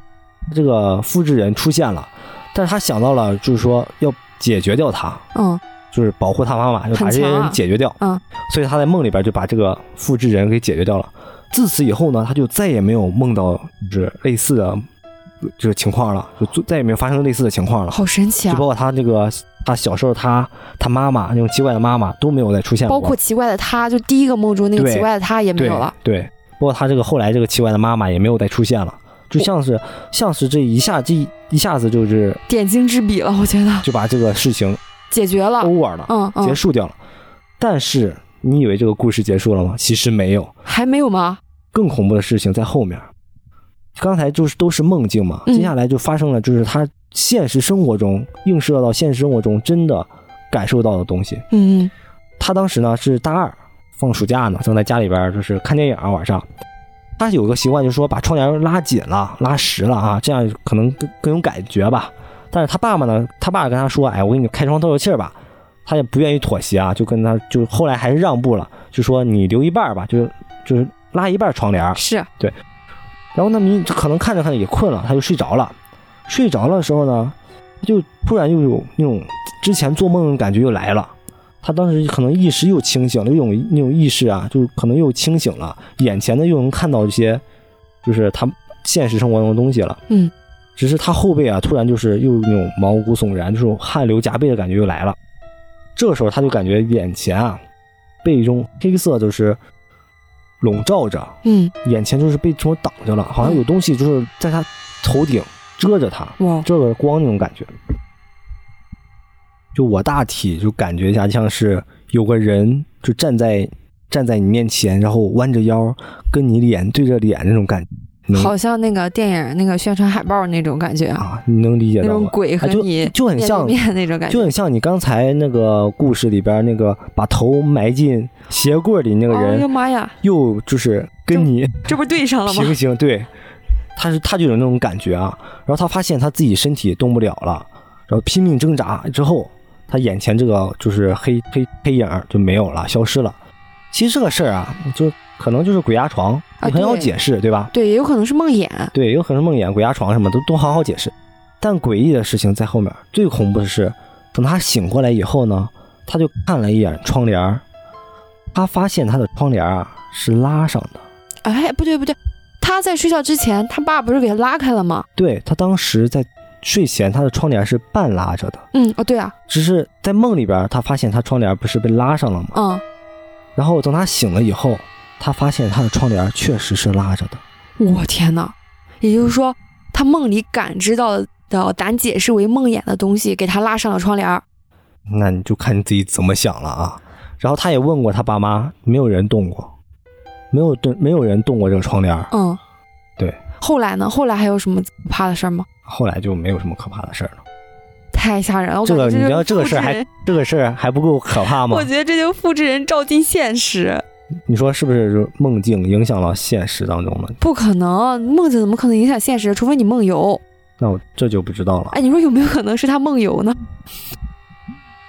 [SPEAKER 4] 这个复制人出现了，但是他想到了就是说要解决掉他，
[SPEAKER 1] 嗯
[SPEAKER 4] 就是保护他妈妈，就把这些人解决掉。
[SPEAKER 1] 嗯，
[SPEAKER 4] 所以他在梦里边就把这个复制人给解决掉了。自此以后呢，他就再也没有梦到就是类似的这个情况了，就再再也没有发生类似的情况了。
[SPEAKER 1] 好神奇啊！
[SPEAKER 4] 就包括他这个他小时候他他妈妈那种奇怪的妈妈都没有再出现过，
[SPEAKER 1] 包括奇怪的他，就第一个梦中那个奇怪的他也没有了。
[SPEAKER 4] 对，包括他这个后来这个奇怪的妈妈也没有再出现了，就像是像是这一下这一一下子就是
[SPEAKER 1] 点睛之笔了，我觉得
[SPEAKER 4] 就把这个事情
[SPEAKER 1] 解决了。
[SPEAKER 4] over 了，
[SPEAKER 1] 嗯嗯，
[SPEAKER 4] 结束掉了。但是你以为这个故事结束了吗？其实没有，
[SPEAKER 1] 还没有吗？
[SPEAKER 4] 更恐怖的事情在后面。刚才就是都是梦境嘛，
[SPEAKER 1] 嗯
[SPEAKER 4] 接下来就发生了，就是他现实生活中映射到现实生活中真的感受到的东西。
[SPEAKER 1] 嗯
[SPEAKER 4] 他当时呢是大二，放暑假呢，正在家里边就是看电影啊，晚上。他有个习惯，就是说把窗帘拉紧了、拉实了啊，这样可能更更有感觉吧。但是他爸爸呢，他爸跟他说：“哎，我给你开窗透透气儿吧。”他也不愿意妥协啊，就跟他就后来还是让步了，就说你留一半儿吧，就是就是拉一半窗帘
[SPEAKER 1] 是对
[SPEAKER 4] 然后呢，你可能看着看着也困了，他就睡着了。睡着了的时候呢，他就突然又有那种之前做梦的感觉又来了。他当时可能意识又清醒了，有种那种意识啊，就可能又清醒了，眼前呢又能看到一些，就是他现实生活中的东西了。
[SPEAKER 1] 嗯，
[SPEAKER 4] 只是他后背啊，突然就是又那种毛骨悚然，这种汗流浃背的感觉又来了。这个时候他就感觉眼前啊，被一种黑色就是笼罩着，
[SPEAKER 1] 嗯，
[SPEAKER 4] 眼前就是被什么挡着了，好像有东西就是在他头顶遮着他，
[SPEAKER 1] 哇，
[SPEAKER 4] 遮着光那种感觉。就我大体就感觉一下，像是有个人就站在站在你面前，然后弯着腰跟你脸对着脸那种感觉。能
[SPEAKER 1] 好像那个电影那个宣传海报那种感觉，
[SPEAKER 4] 啊，你能理解
[SPEAKER 1] 那
[SPEAKER 4] 到吗？
[SPEAKER 1] 种鬼和
[SPEAKER 4] 啊就
[SPEAKER 1] 你
[SPEAKER 4] 就很像
[SPEAKER 1] 那种感觉，
[SPEAKER 4] 就很像你刚才那个故事里边那个把头埋进鞋柜里那个人
[SPEAKER 1] 哎呀
[SPEAKER 4] 人，
[SPEAKER 1] 妈呀，
[SPEAKER 4] 又就是跟你
[SPEAKER 1] 这不对上了吗？
[SPEAKER 4] 平行，对，他是他就有那种感觉啊。然后他发现他自己身体动不了了，然后拼命挣扎之后，他眼前这个就是黑黑黑影就没有了，消失了。其实这个事儿啊，就可能就是鬼压床，
[SPEAKER 1] 啊
[SPEAKER 4] 你很好解释，对吧？
[SPEAKER 1] 对，也有可能是梦魇。
[SPEAKER 4] 对，有可能梦魇、鬼压床什么都都好好解释，但诡异的事情在后面。最恐怖的是，等他醒过来以后呢，他就看了一眼窗帘儿，他发现他的窗帘儿啊是拉上的。
[SPEAKER 1] 哎，不对不对，他在睡觉之前，他爸不是给他拉开了吗？
[SPEAKER 4] 对他当时在睡前，他的窗帘是半拉着的，
[SPEAKER 1] 嗯，哦对啊，
[SPEAKER 4] 只是在梦里边，他发现他窗帘不是被拉上了吗？
[SPEAKER 1] 嗯，
[SPEAKER 4] 然后等他醒了以后，他发现他的窗帘确实是拉着的。
[SPEAKER 1] 我天哪！也就是说，他梦里感知到的咱解释为梦魇的东西，给他拉上了窗帘。
[SPEAKER 4] 那你就看你自己怎么想了啊。然后他也问过他爸妈，没有人动过，没有动，没有人动过这个窗帘。
[SPEAKER 1] 嗯，
[SPEAKER 4] 对。
[SPEAKER 1] 后来呢？后来还有什么可怕的事儿吗？
[SPEAKER 4] 后来就没有什么可怕的事儿了。
[SPEAKER 1] 太吓人了！我
[SPEAKER 4] 这个
[SPEAKER 1] 感觉
[SPEAKER 4] 你知道这个事儿还这个事儿还不够可怕吗
[SPEAKER 1] 我？觉得这就复制人照进现实，
[SPEAKER 4] 你说是不是梦境影响了现实当中了？
[SPEAKER 1] 不可能，梦境怎么可能影响现实？除非你梦游。
[SPEAKER 4] 那我这就不知道了，
[SPEAKER 1] 哎，你说有没有可能是他梦游呢？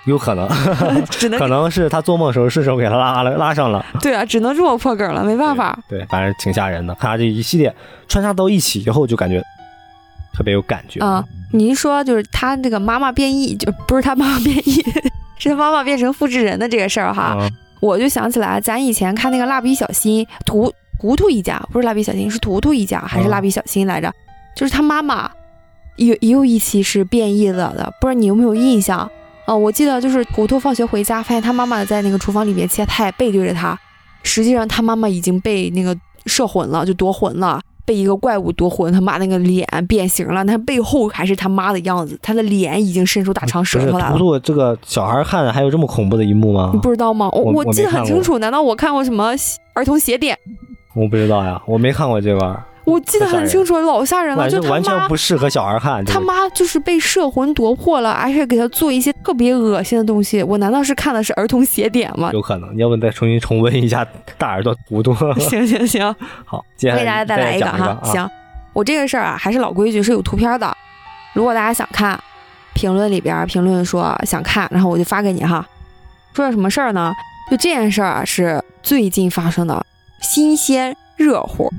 [SPEAKER 4] 有可能，
[SPEAKER 1] 只能
[SPEAKER 4] 可能是他做梦的时候顺手给他拉了拉上了。
[SPEAKER 1] 对啊，只能这么破梗了，没办法。
[SPEAKER 4] 对，反正挺吓人的。看他这一系列穿插到一起以后，就感觉特别有感觉
[SPEAKER 1] 啊。你一说就是他这个妈妈变异，就不是他妈妈变异，是他妈妈变成复制人的这个事儿哈，
[SPEAKER 4] 嗯
[SPEAKER 1] 我就想起来咱以前看那个蜡笔小新，图图图一家不是蜡笔小新，是图图一家还是
[SPEAKER 4] 嗯
[SPEAKER 1] 蜡笔小新来着？就是他妈妈有也有一期是变异了的，不知道你有没有印象？呃，我记得就是图图放学回家，发现他妈妈在那个厨房里面切菜，背对着他，实际上他妈妈已经被那个摄魂了，就夺魂了。被一个怪物夺魂，他妈那个脸变形了，但背后还是他妈的样子，他的脸已经伸出大长舌
[SPEAKER 4] 不是
[SPEAKER 1] 头来了
[SPEAKER 4] 图。图这个小孩看还有这么恐怖的一幕吗
[SPEAKER 1] 你？不知道吗？我
[SPEAKER 4] 我我
[SPEAKER 1] 记得很清楚，难道我看过什么儿童邪典？
[SPEAKER 4] 我不知道呀，我没看过这玩意儿，
[SPEAKER 1] 我记得很清楚，老吓人了。就他妈
[SPEAKER 4] 完全不，适合小孩看。
[SPEAKER 1] 他妈就是被摄魂夺魄了，而且给他做一些特别恶心的东西。我难道是看的是儿童邪典吗？
[SPEAKER 4] 有可能，要不再重新重温一下大耳朵图图。
[SPEAKER 1] 行行行，
[SPEAKER 4] 好，接下来
[SPEAKER 1] 给大家再来一个哈。行，我这个事儿啊，还是老规矩，是有图片的。如果大家想看，评论里边评论说想看，然后我就发给你哈。说点什么事儿呢？就这件事儿啊，是最近发生的，新鲜热乎。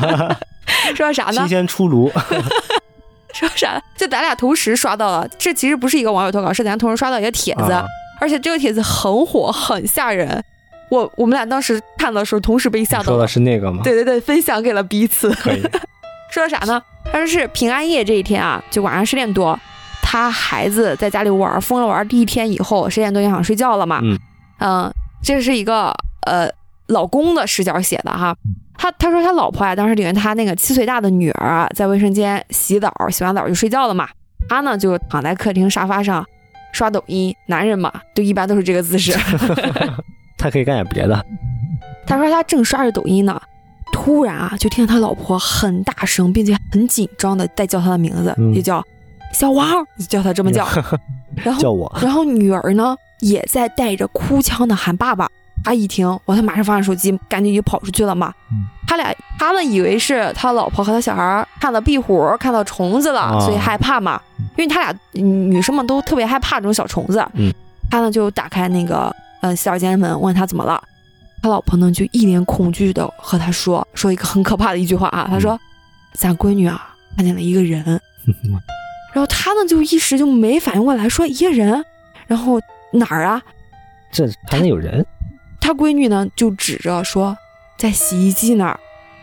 [SPEAKER 1] 说啥呢
[SPEAKER 4] 新？鲜出炉，
[SPEAKER 1] 说啥？就咱俩同时刷到了，这其实不是一个网友投稿，是咱同时刷到一个帖子，
[SPEAKER 4] 啊
[SPEAKER 1] 而且这个帖子很火，很吓人。我我们俩当时看的时候，同时被吓到了
[SPEAKER 4] 说的。是那个吗？
[SPEAKER 1] 对对对，分享给了彼此。
[SPEAKER 4] 可以。
[SPEAKER 1] 说的啥呢？他说是平安夜这一天啊，就晚上十点多，他孩子在家里玩疯了玩第一天以后，十点多就想睡觉了嘛。
[SPEAKER 4] 嗯
[SPEAKER 1] 嗯这是一个呃老公的视角写的哈。他他说他老婆呀、当时领着他那个七岁大的女儿啊，在卫生间洗澡，洗完澡就睡觉了嘛。他呢就躺在客厅沙发上刷抖音，男人嘛，就一般都是这个姿势。
[SPEAKER 4] 他可以干点别的。
[SPEAKER 1] 他说他正刷着抖音呢，突然啊，就听见他老婆很大声并且很紧张的在叫他的名字，
[SPEAKER 4] 嗯
[SPEAKER 1] 就叫小王，就叫他这么叫。然后，
[SPEAKER 4] 叫我，
[SPEAKER 1] 然后女儿呢也在带着哭腔的喊爸爸。他一听，哇，他马上放下手机，赶紧就跑出去了嘛。
[SPEAKER 4] 嗯
[SPEAKER 1] 他俩，他呢以为是他老婆和他小孩看到壁虎、看到虫子了，
[SPEAKER 4] 啊
[SPEAKER 1] 所以害怕嘛。因为他俩嗯女生们都特别害怕这种小虫子。
[SPEAKER 4] 嗯，
[SPEAKER 1] 他呢就打开那个呃洗手间门，问他怎么了。他老婆呢就一脸恐惧的和他说说一个很可怕的一句话啊，他说：“咱闺女啊看见了一个人。”然后他呢就一时就没反应过来，说一个人，然后哪儿啊？
[SPEAKER 4] 这还能有人？
[SPEAKER 1] 他闺女呢就指着说在洗衣机那儿，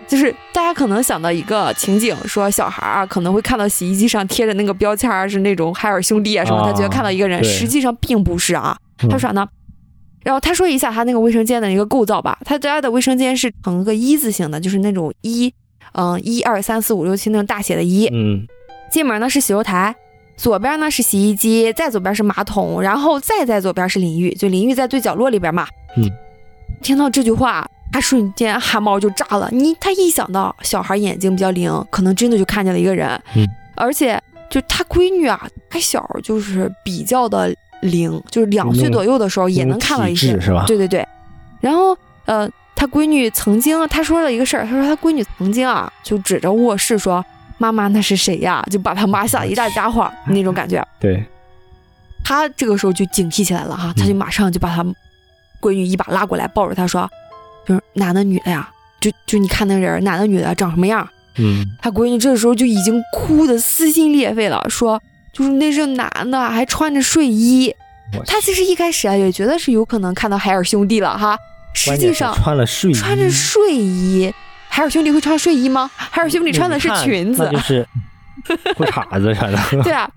[SPEAKER 1] 就是大家可能想到一个情景，说小孩啊可能会看到洗衣机上贴着那个标签儿是那种海尔兄弟啊什么，
[SPEAKER 4] 啊
[SPEAKER 1] 他觉得看到一个人，
[SPEAKER 4] 对
[SPEAKER 1] 实际上并不是啊。
[SPEAKER 4] 嗯
[SPEAKER 1] 他说啥呢？然后他说一下他那个卫生间的一个构造吧，他家的卫生间是呈个一字形的，就是那种一，嗯，一二三四五六七那种大写的一。
[SPEAKER 4] 嗯
[SPEAKER 1] 进门呢是洗手台，左边呢是洗衣机，再左边是马桶，然后再在左边是淋浴，就淋浴在最角落里边嘛。
[SPEAKER 4] 嗯，
[SPEAKER 1] 听到这句话，他瞬间汗毛就炸了。你他一想到小孩眼睛比较灵，可能真的就看见了一个人。
[SPEAKER 4] 嗯，
[SPEAKER 1] 而且就他闺女啊，还小，就是比较的灵，就是两岁左右的时候也能看到一些
[SPEAKER 4] 是吧
[SPEAKER 1] 对对对，然后呃。他闺女曾经，他说了一个事儿，他说他闺女曾经啊，就指着卧室说：“妈妈，那是谁呀？”就把他妈吓得一大家伙那种感觉。
[SPEAKER 4] 对，
[SPEAKER 1] 他这个时候就警惕起来了哈，他就马上就把他闺女一把拉过来，抱着他说：“就是男的女的呀？就就你看那人男的女的长什么样
[SPEAKER 4] 嗯？”
[SPEAKER 1] 他闺女这个时候就已经哭的撕心裂肺了，说：“就是那是男的，还穿着睡衣。”
[SPEAKER 4] 我
[SPEAKER 1] 他其实一开始啊也觉得是有可能看到海尔兄弟了哈，实际上
[SPEAKER 4] 穿了睡衣，
[SPEAKER 1] 穿着睡衣，海尔兄弟会穿睡衣吗？海尔兄弟穿的是裙子，
[SPEAKER 4] 就是裤衩子啥的。
[SPEAKER 1] 对啊，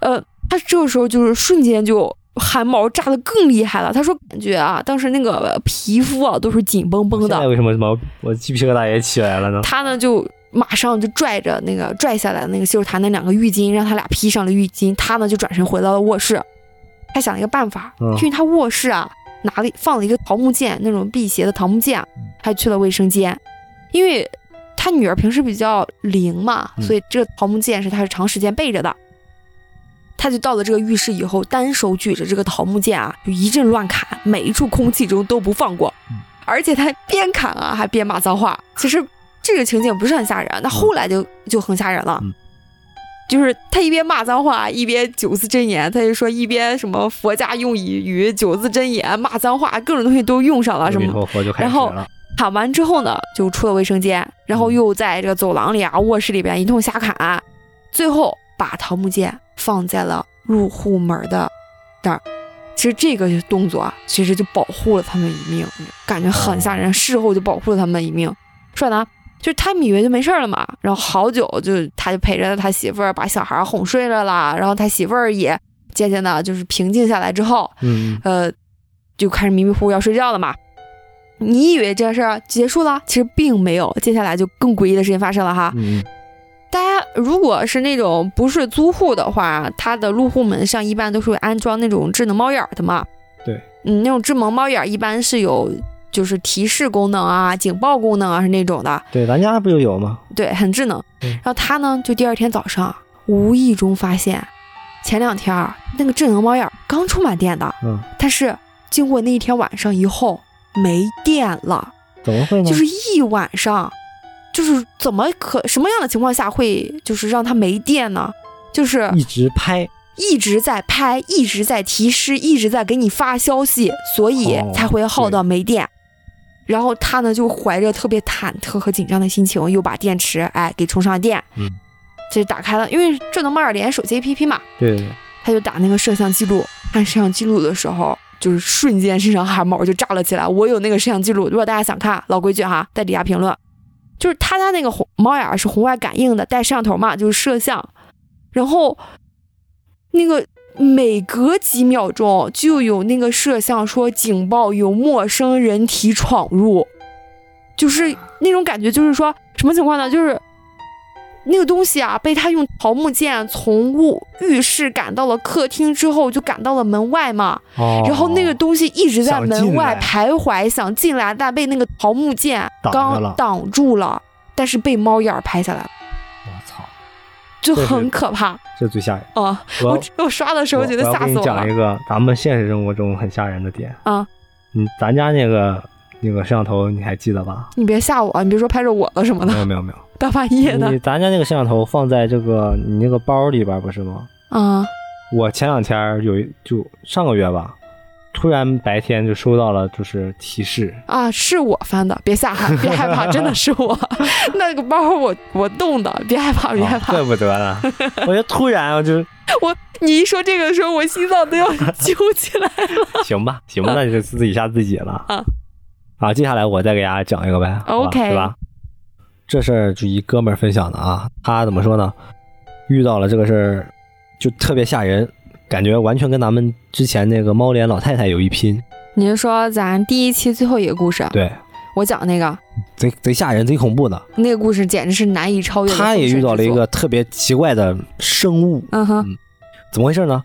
[SPEAKER 1] 呃，他这个时候就是瞬间就汗毛炸的更厉害了。他说感觉啊，当时那个皮肤啊都是紧绷绷
[SPEAKER 4] 现在
[SPEAKER 1] 的。
[SPEAKER 4] 为什么什么我鸡皮疙瘩也起来了呢？
[SPEAKER 1] 他呢就马上就拽着那个拽下来的那个洗手台那两个浴巾，让他俩披上了浴巾。他呢就转身回到了卧室，他想了一个办法，
[SPEAKER 4] 嗯
[SPEAKER 1] 因为他卧室啊拿了放了一个桃木剑，那种辟邪的桃木剑，还去了卫生间，因为他女儿平时比较灵嘛，
[SPEAKER 4] 嗯
[SPEAKER 1] 所以这个桃木剑是他是长时间备着的。他就到了这个浴室以后，单手举着这个桃木剑啊，就一阵乱砍，每一处空气中都不放过，而且他边砍啊还边骂脏话。其实这个情景不是很吓人，那后来就就很吓人了。
[SPEAKER 4] 嗯
[SPEAKER 1] 就是他一边骂脏话，一边九字真言，他就说一边什么佛家用语、九字真言、骂脏话，各种东西都用上了，什么然后
[SPEAKER 4] 始了。
[SPEAKER 1] 砍完之后呢，就出了卫生间，然后又在这个走廊里啊、卧室里边一通瞎砍，最后把桃木剑放在了入户门的那儿。其实这个动作啊，其实就保护了他们一命，感觉很吓人。事后就保护了他们一命。说呢，就是他们以为就没事儿了嘛，然后好久就他就陪着他媳妇儿把小孩哄睡了啦，然后他媳妇儿也渐渐的就是平静下来之后，
[SPEAKER 4] 嗯，
[SPEAKER 1] 呃，就开始迷迷糊糊要睡觉了嘛。你以为这事儿结束了，其实并没有，接下来就更诡异的事情发生了哈。
[SPEAKER 4] 嗯，
[SPEAKER 1] 大家如果是那种不是租户的话，它的入户门上一般都是会安装那种智能猫眼儿的嘛。
[SPEAKER 4] 对，
[SPEAKER 1] 嗯，那种智能猫眼儿一般是有就是提示功能啊、警报功能啊是那种的，
[SPEAKER 4] 对，咱家不就有吗？
[SPEAKER 1] 对，很智能。
[SPEAKER 4] 嗯
[SPEAKER 1] 然后他呢，就第二天早上无意中发现，前两天儿那个智能猫眼儿刚充满电的，
[SPEAKER 4] 嗯，
[SPEAKER 1] 但是经过那一天晚上以后没电了，
[SPEAKER 4] 怎么会呢？
[SPEAKER 1] 就是一晚上，就是怎么可什么样的情况下会就是让它没电呢？就是
[SPEAKER 4] 一直拍，
[SPEAKER 1] 一直在拍，一直在提示，一直在给你发消息，所以
[SPEAKER 4] 哦
[SPEAKER 1] 才会耗到没电。然后他呢就怀着特别忐忑和紧张的心情，又把电池哎给充上了电，
[SPEAKER 4] 嗯，
[SPEAKER 1] 这打开了，因为智能猫耳连手机 APP 嘛，
[SPEAKER 4] 对对对，
[SPEAKER 1] 他就打那个摄像记录，看摄像记录的时候，就是瞬间身上汗毛就炸了起来。我有那个摄像记录，如果大家想看，老规矩哈，在底下评论。就是他家那个红猫眼是红外感应的，带摄像头嘛，就是摄像，然后那个每隔几秒钟就有那个摄像说警报有陌生人体闯入，就是那种感觉，就是说什么情况呢？就是那个东西啊，被他用桃木剑从屋浴室赶到了客厅之后，就赶到了门外嘛。
[SPEAKER 4] 哦，
[SPEAKER 1] 然后那个东西一直在门外徘徊，想进来，但被那个桃木剑刚挡住了，但是被猫眼儿拍下来了，
[SPEAKER 4] 我操，
[SPEAKER 1] 就很可怕
[SPEAKER 4] 这最吓人。
[SPEAKER 1] 啊！
[SPEAKER 4] 我
[SPEAKER 1] 我我刷的时候觉得吓死我了
[SPEAKER 4] 我讲一个咱们现实生活中很吓人的点。
[SPEAKER 1] 啊！
[SPEAKER 4] 嗯，咱家那个那个摄像头你还记得吧？
[SPEAKER 1] 你别吓我啊，你别说拍着我了什么的，
[SPEAKER 4] 没有没有没有，
[SPEAKER 1] 大半夜的
[SPEAKER 4] 你咱家那个摄像头放在这个你那个包里边不是吗？
[SPEAKER 1] 啊
[SPEAKER 4] 我前两天有一就上个月吧，突然白天就收到了就是提示，
[SPEAKER 1] 啊！是我翻的，别吓害，别害怕，真的是我 那个包我我动的，别害怕，别害怕。
[SPEAKER 4] 啊怪不得呢。我就突然我就 我
[SPEAKER 1] 你一说这个的时候，我心脏都要揪起来了。
[SPEAKER 4] 行吧行吧，那就自己吓自己了
[SPEAKER 1] 啊。
[SPEAKER 4] 啊，接下来我再给大家讲一个呗
[SPEAKER 1] OK
[SPEAKER 4] 是吧？这事儿就一哥们儿分享的啊，他怎么说呢？遇到了这个事儿就特别吓人，感觉完全跟咱们之前那个猫脸老太太有一拼。
[SPEAKER 1] 你是说咱第一期最后一个故事？
[SPEAKER 4] 对，
[SPEAKER 1] 我讲那个
[SPEAKER 4] 贼贼吓人，贼恐怖的。
[SPEAKER 1] 那个故事简直是难以超越
[SPEAKER 4] 他也遇到了，一个特别奇怪的生物，
[SPEAKER 1] 嗯哼，
[SPEAKER 4] 怎么回事呢？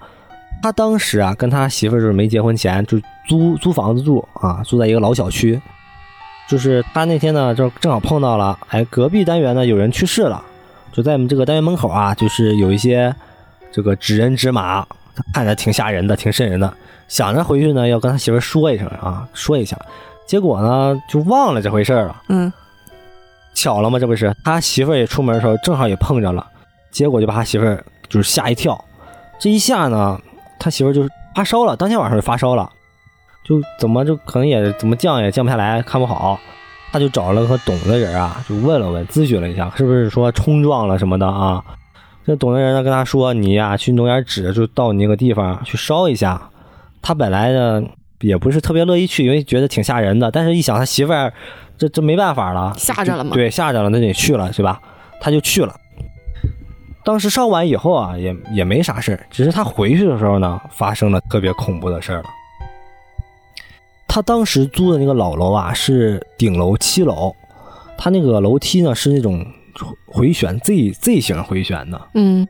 [SPEAKER 4] 他当时啊，跟他媳妇儿就是没结婚前就租租房子住啊，住在一个老小区。就是他那天呢，就正好碰到了，哎，隔壁单元呢有人去世了，就在我们这个单元门口啊，就是有一些这个纸人纸马，看着挺吓人的，挺瘆人的。想着回去呢要跟他媳妇说一声啊，说一下，结果呢就忘了这回事了。
[SPEAKER 1] 嗯，
[SPEAKER 4] 巧了吗？这不是他媳妇也出门的时候，正好也碰着了，结果就把他媳妇就是吓一跳。这一下呢，他媳妇就是发烧了，当天晚上就发烧了，就怎么就可能也怎么降也降不下来，看不好，他就找了个懂的人啊，就问了问，咨询了一下，是不是说冲撞了什么的啊？这懂的人呢跟他说，你呀、去弄点纸，就到你那个地方去烧一下。他本来呢也不是特别乐意去，因为觉得挺吓人的，但是一想他媳妇儿，这这没办法了，
[SPEAKER 1] 吓着了嘛
[SPEAKER 4] 对，吓着了，那得去了，是吧？他就去了。当时烧完以后啊，也也没啥事儿，只是他回去的时候呢，发生了特别恐怖的事儿了。他当时租的那个老楼啊，是顶楼七楼，他那个楼梯呢是那种回旋 Z Z 型回旋的，
[SPEAKER 1] 嗯，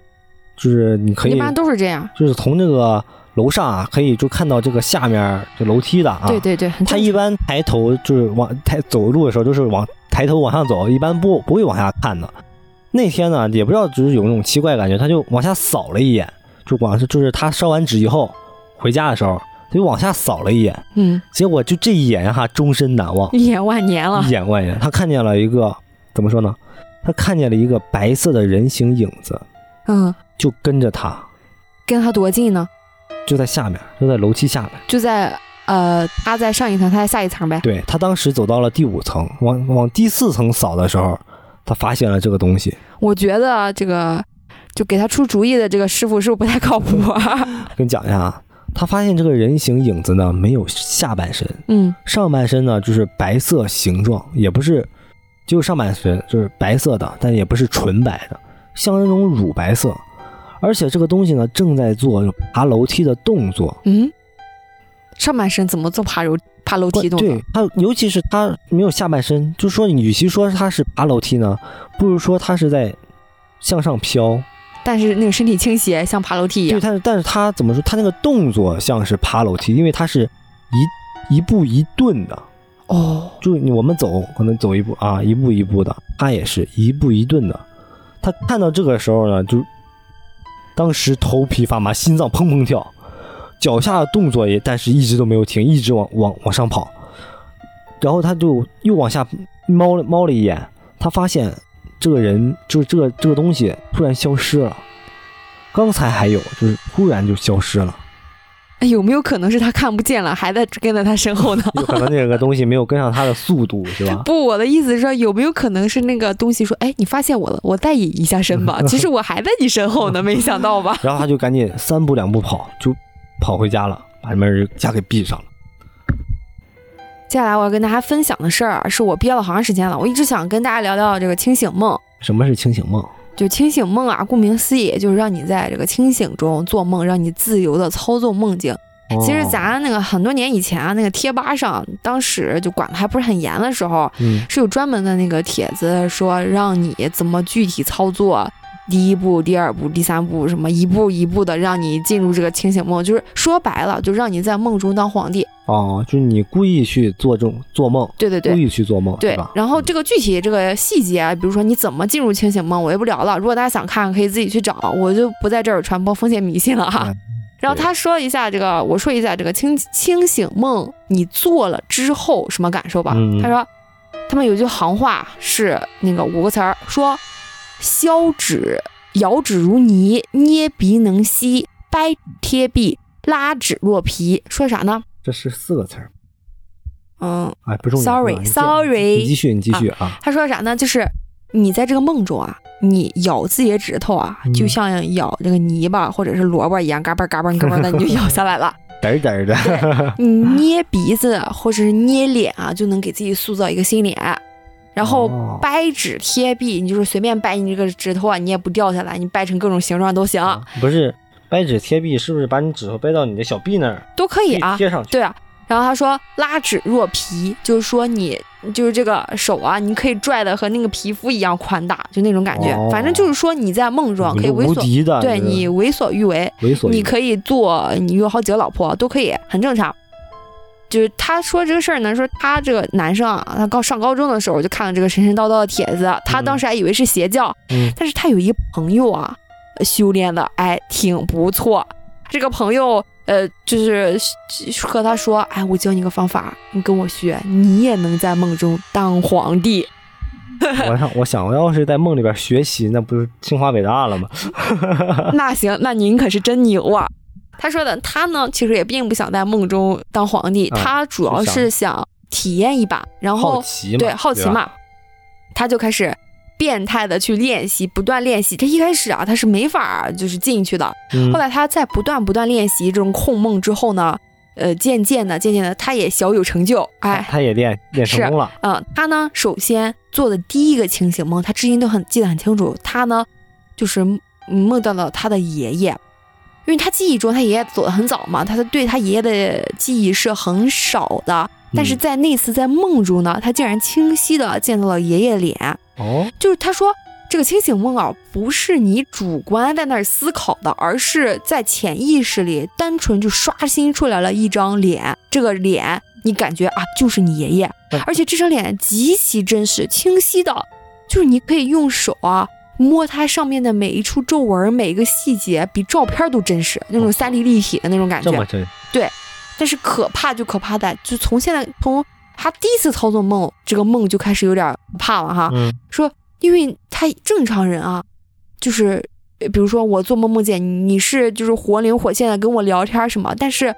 [SPEAKER 4] 就是你可以
[SPEAKER 1] 一般都是这样。
[SPEAKER 4] 就是从这个楼上啊，可以就看到这个下面这楼梯的啊。
[SPEAKER 1] 对对对，
[SPEAKER 4] 他一般抬头就是往抬走路的时候都是往抬头往上走，一般不不会往下看的。那天呢，也不知道就是有那种奇怪感觉，他就往下扫了一眼，就往是就是他烧完纸以后回家的时候，他就往下扫了一眼，
[SPEAKER 1] 嗯，
[SPEAKER 4] 结果就这一眼哈，终身难忘，
[SPEAKER 1] 一眼万年了
[SPEAKER 4] 一。眼万年。他看见了一个怎么说呢？他看见了一个白色的人形影子，
[SPEAKER 1] 嗯，
[SPEAKER 4] 就跟着他，
[SPEAKER 1] 跟他多近呢？
[SPEAKER 4] 就在下面，就在楼梯下面。
[SPEAKER 1] 就在呃，他在上一层，他在下一层呗。
[SPEAKER 4] 对他当时走到了第五层，往往第四层扫的时候，他发现了这个东西。
[SPEAKER 1] 我觉得这个就给他出主意的这个师傅是不是不太靠谱啊？
[SPEAKER 4] 跟你讲一下啊，他发现这个人形影子呢没有下半身，
[SPEAKER 1] 嗯
[SPEAKER 4] 上半身呢就是白色形状，也不是，只有上半身就是白色的，但也不是纯白的，像那种乳白色。而且这个东西呢正在做爬楼梯的动作，
[SPEAKER 1] 嗯，上半身怎么做爬楼爬楼梯动作
[SPEAKER 4] 对？它，尤其是它没有下半身，就说，你与其说它是爬楼梯呢，不如说它是在向上飘。
[SPEAKER 1] 但是那个身体倾斜，像爬楼梯一样
[SPEAKER 4] 对，
[SPEAKER 1] 样。
[SPEAKER 4] 但是但是他怎么说？他那个动作像是爬楼梯，因为他是一一步一顿的，
[SPEAKER 1] 哦，
[SPEAKER 4] 就你我们走可能走一步啊，一步一步的，他也是一步一顿的。他看到这个时候呢，就当时头皮发麻，心脏砰砰跳，脚下的动作也但是一直都没有停，一直往往往上跑。然后他就又往下猫了猫了一眼，他发现这个人就是这个这个东西突然消失了。刚才还有，就是突然就消失了。
[SPEAKER 1] 哎，有没有可能是他看不见了，还在跟在他身后呢？
[SPEAKER 4] 有可能那个东西没有跟上他的速度，是吧？
[SPEAKER 1] 不，我的意思是说，有没有可能是那个东西说，哎，你发现我了，我再隐一下身吧。其实我还在你身后呢，没想到吧？
[SPEAKER 4] 然后他就赶紧三步两步跑，就跑回家了，把门家给闭上了。
[SPEAKER 1] 接下来我要跟大家分享的事儿啊，是我憋了好长时间了，我一直想跟大家聊聊这个清醒梦。
[SPEAKER 4] 什么是清醒梦？
[SPEAKER 1] 就清醒梦啊，顾名思义，就是让你在这个清醒中做梦，让你自由的操纵梦境。其实
[SPEAKER 4] 哦
[SPEAKER 1] 咱那个很多年以前啊，那个贴吧上，当时就管的还不是很严的时候，
[SPEAKER 4] 嗯
[SPEAKER 1] 是有专门的那个帖子说让你怎么具体操作。第一步、第二步、第三步，什么一步一步的让你进入这个清醒梦，就是说白了，就让你在梦中当皇帝。
[SPEAKER 4] 哦，就是你故意去做这种做梦，
[SPEAKER 1] 对对对
[SPEAKER 4] 故，意去做梦，
[SPEAKER 1] 对
[SPEAKER 4] 吧？，
[SPEAKER 1] 然后这个具体这个细节啊，比如说你怎么进入清醒梦，我也不聊了。如果大家想看，可以自己去找，我就不在这儿传播封建迷信了哈。
[SPEAKER 4] 嗯
[SPEAKER 1] 然后他说一下这个，我说一下这个清清醒梦你做了之后什么感受吧。
[SPEAKER 4] 嗯
[SPEAKER 1] 他说他们有句行话是那个五个词儿，说削指咬指如泥，捏鼻能吸，掰贴壁，拉指落皮。说啥呢？
[SPEAKER 4] 这是四个词儿，
[SPEAKER 1] 嗯，
[SPEAKER 4] 哎，不重要。
[SPEAKER 1] Sorry，
[SPEAKER 4] 是吧你继
[SPEAKER 1] sorry
[SPEAKER 4] 你继续，你继续啊。
[SPEAKER 1] 他说啥呢？就是你在这个梦中啊，你咬自己的指头啊，
[SPEAKER 4] 嗯
[SPEAKER 1] 就像咬这个泥巴或者是萝卜一样，嘎嘣嘎嘣嘎嘣的，你就咬下来了。
[SPEAKER 4] 嘚儿嘚儿的，
[SPEAKER 1] 你捏鼻子或者是捏脸啊，就能给自己塑造一个新脸。然后
[SPEAKER 4] 哦
[SPEAKER 1] 掰指贴壁，你就是随便掰你这个指头啊，你也不掉下来，你掰成各种形状都行，
[SPEAKER 4] 不是掰指贴壁，是不是把你指头掰到你的小臂那儿，
[SPEAKER 1] 都可以啊。
[SPEAKER 4] 贴上去？
[SPEAKER 1] 对啊，然后他说拉指若皮，就是说你就是这个手啊，你可以拽的和那个皮肤一样宽大，就那种感觉。
[SPEAKER 4] 哦
[SPEAKER 1] 反正就是说你在梦中可以为所，
[SPEAKER 4] 无敌的，
[SPEAKER 1] 对你为所欲为，
[SPEAKER 4] 为所欲为
[SPEAKER 1] 你可以做，你有好几个老婆都可以，很正常。就是他说这个事儿呢，说他这个男生啊，他刚上高中的时候就看了这个神神叨叨的帖子，他当时还以为是邪教，
[SPEAKER 4] 嗯
[SPEAKER 1] 但是他有一朋友啊，修炼的哎挺不错。这个朋友呃就是和他说，哎，我教你个方法，你跟我学，你也能在梦中当皇帝。
[SPEAKER 4] 我想，我想，我要是在梦里边学习，那不是清华北大了吗？
[SPEAKER 1] 那行，那您可是真牛啊！他说的，他呢其实也并不想在梦中当皇帝，
[SPEAKER 4] 啊
[SPEAKER 1] 他主要是想体验一把，然后对好奇，嘛，他就开始变态的去练习，不断练习。他一开始啊，他是没法就是进去的，
[SPEAKER 4] 嗯
[SPEAKER 1] 后来他在不断不断练习这种控梦之后呢，呃，渐渐的，渐渐的，他也小有成就，哎，
[SPEAKER 4] 他也练练成
[SPEAKER 1] 是
[SPEAKER 4] 功了，
[SPEAKER 1] 嗯，他呢，首先做的第一个清醒梦，他至今都很记得很清楚。他呢，就是梦到了他的爷爷，因为他记忆中他爷爷走的很早嘛，他的对他爷爷的记忆是很少的。但是
[SPEAKER 4] 嗯
[SPEAKER 1] 在那次在梦中呢，他竟然清晰的见到了爷爷脸，
[SPEAKER 4] 哦，
[SPEAKER 1] 就是他说这个清醒梦啊，不是你主观在那儿思考的，而是在潜意识里单纯就刷新出来了一张脸，这个脸你感觉啊就是你爷爷。
[SPEAKER 4] 嗯，
[SPEAKER 1] 而且这张脸极其真实、清晰的，就是你可以用手啊。摸它上面的每一处皱纹，每一个细节，比照片都真实，那种三 D 立体的那种感觉。
[SPEAKER 4] 这么真，
[SPEAKER 1] 但是可怕就可怕在，就从现在从他第一次操作梦，这个梦就开始有点怕了哈。
[SPEAKER 4] 嗯
[SPEAKER 1] 说，因为他正常人啊，就是呃比如说我做梦梦见你你是就是活灵活现的跟我聊天什么，但是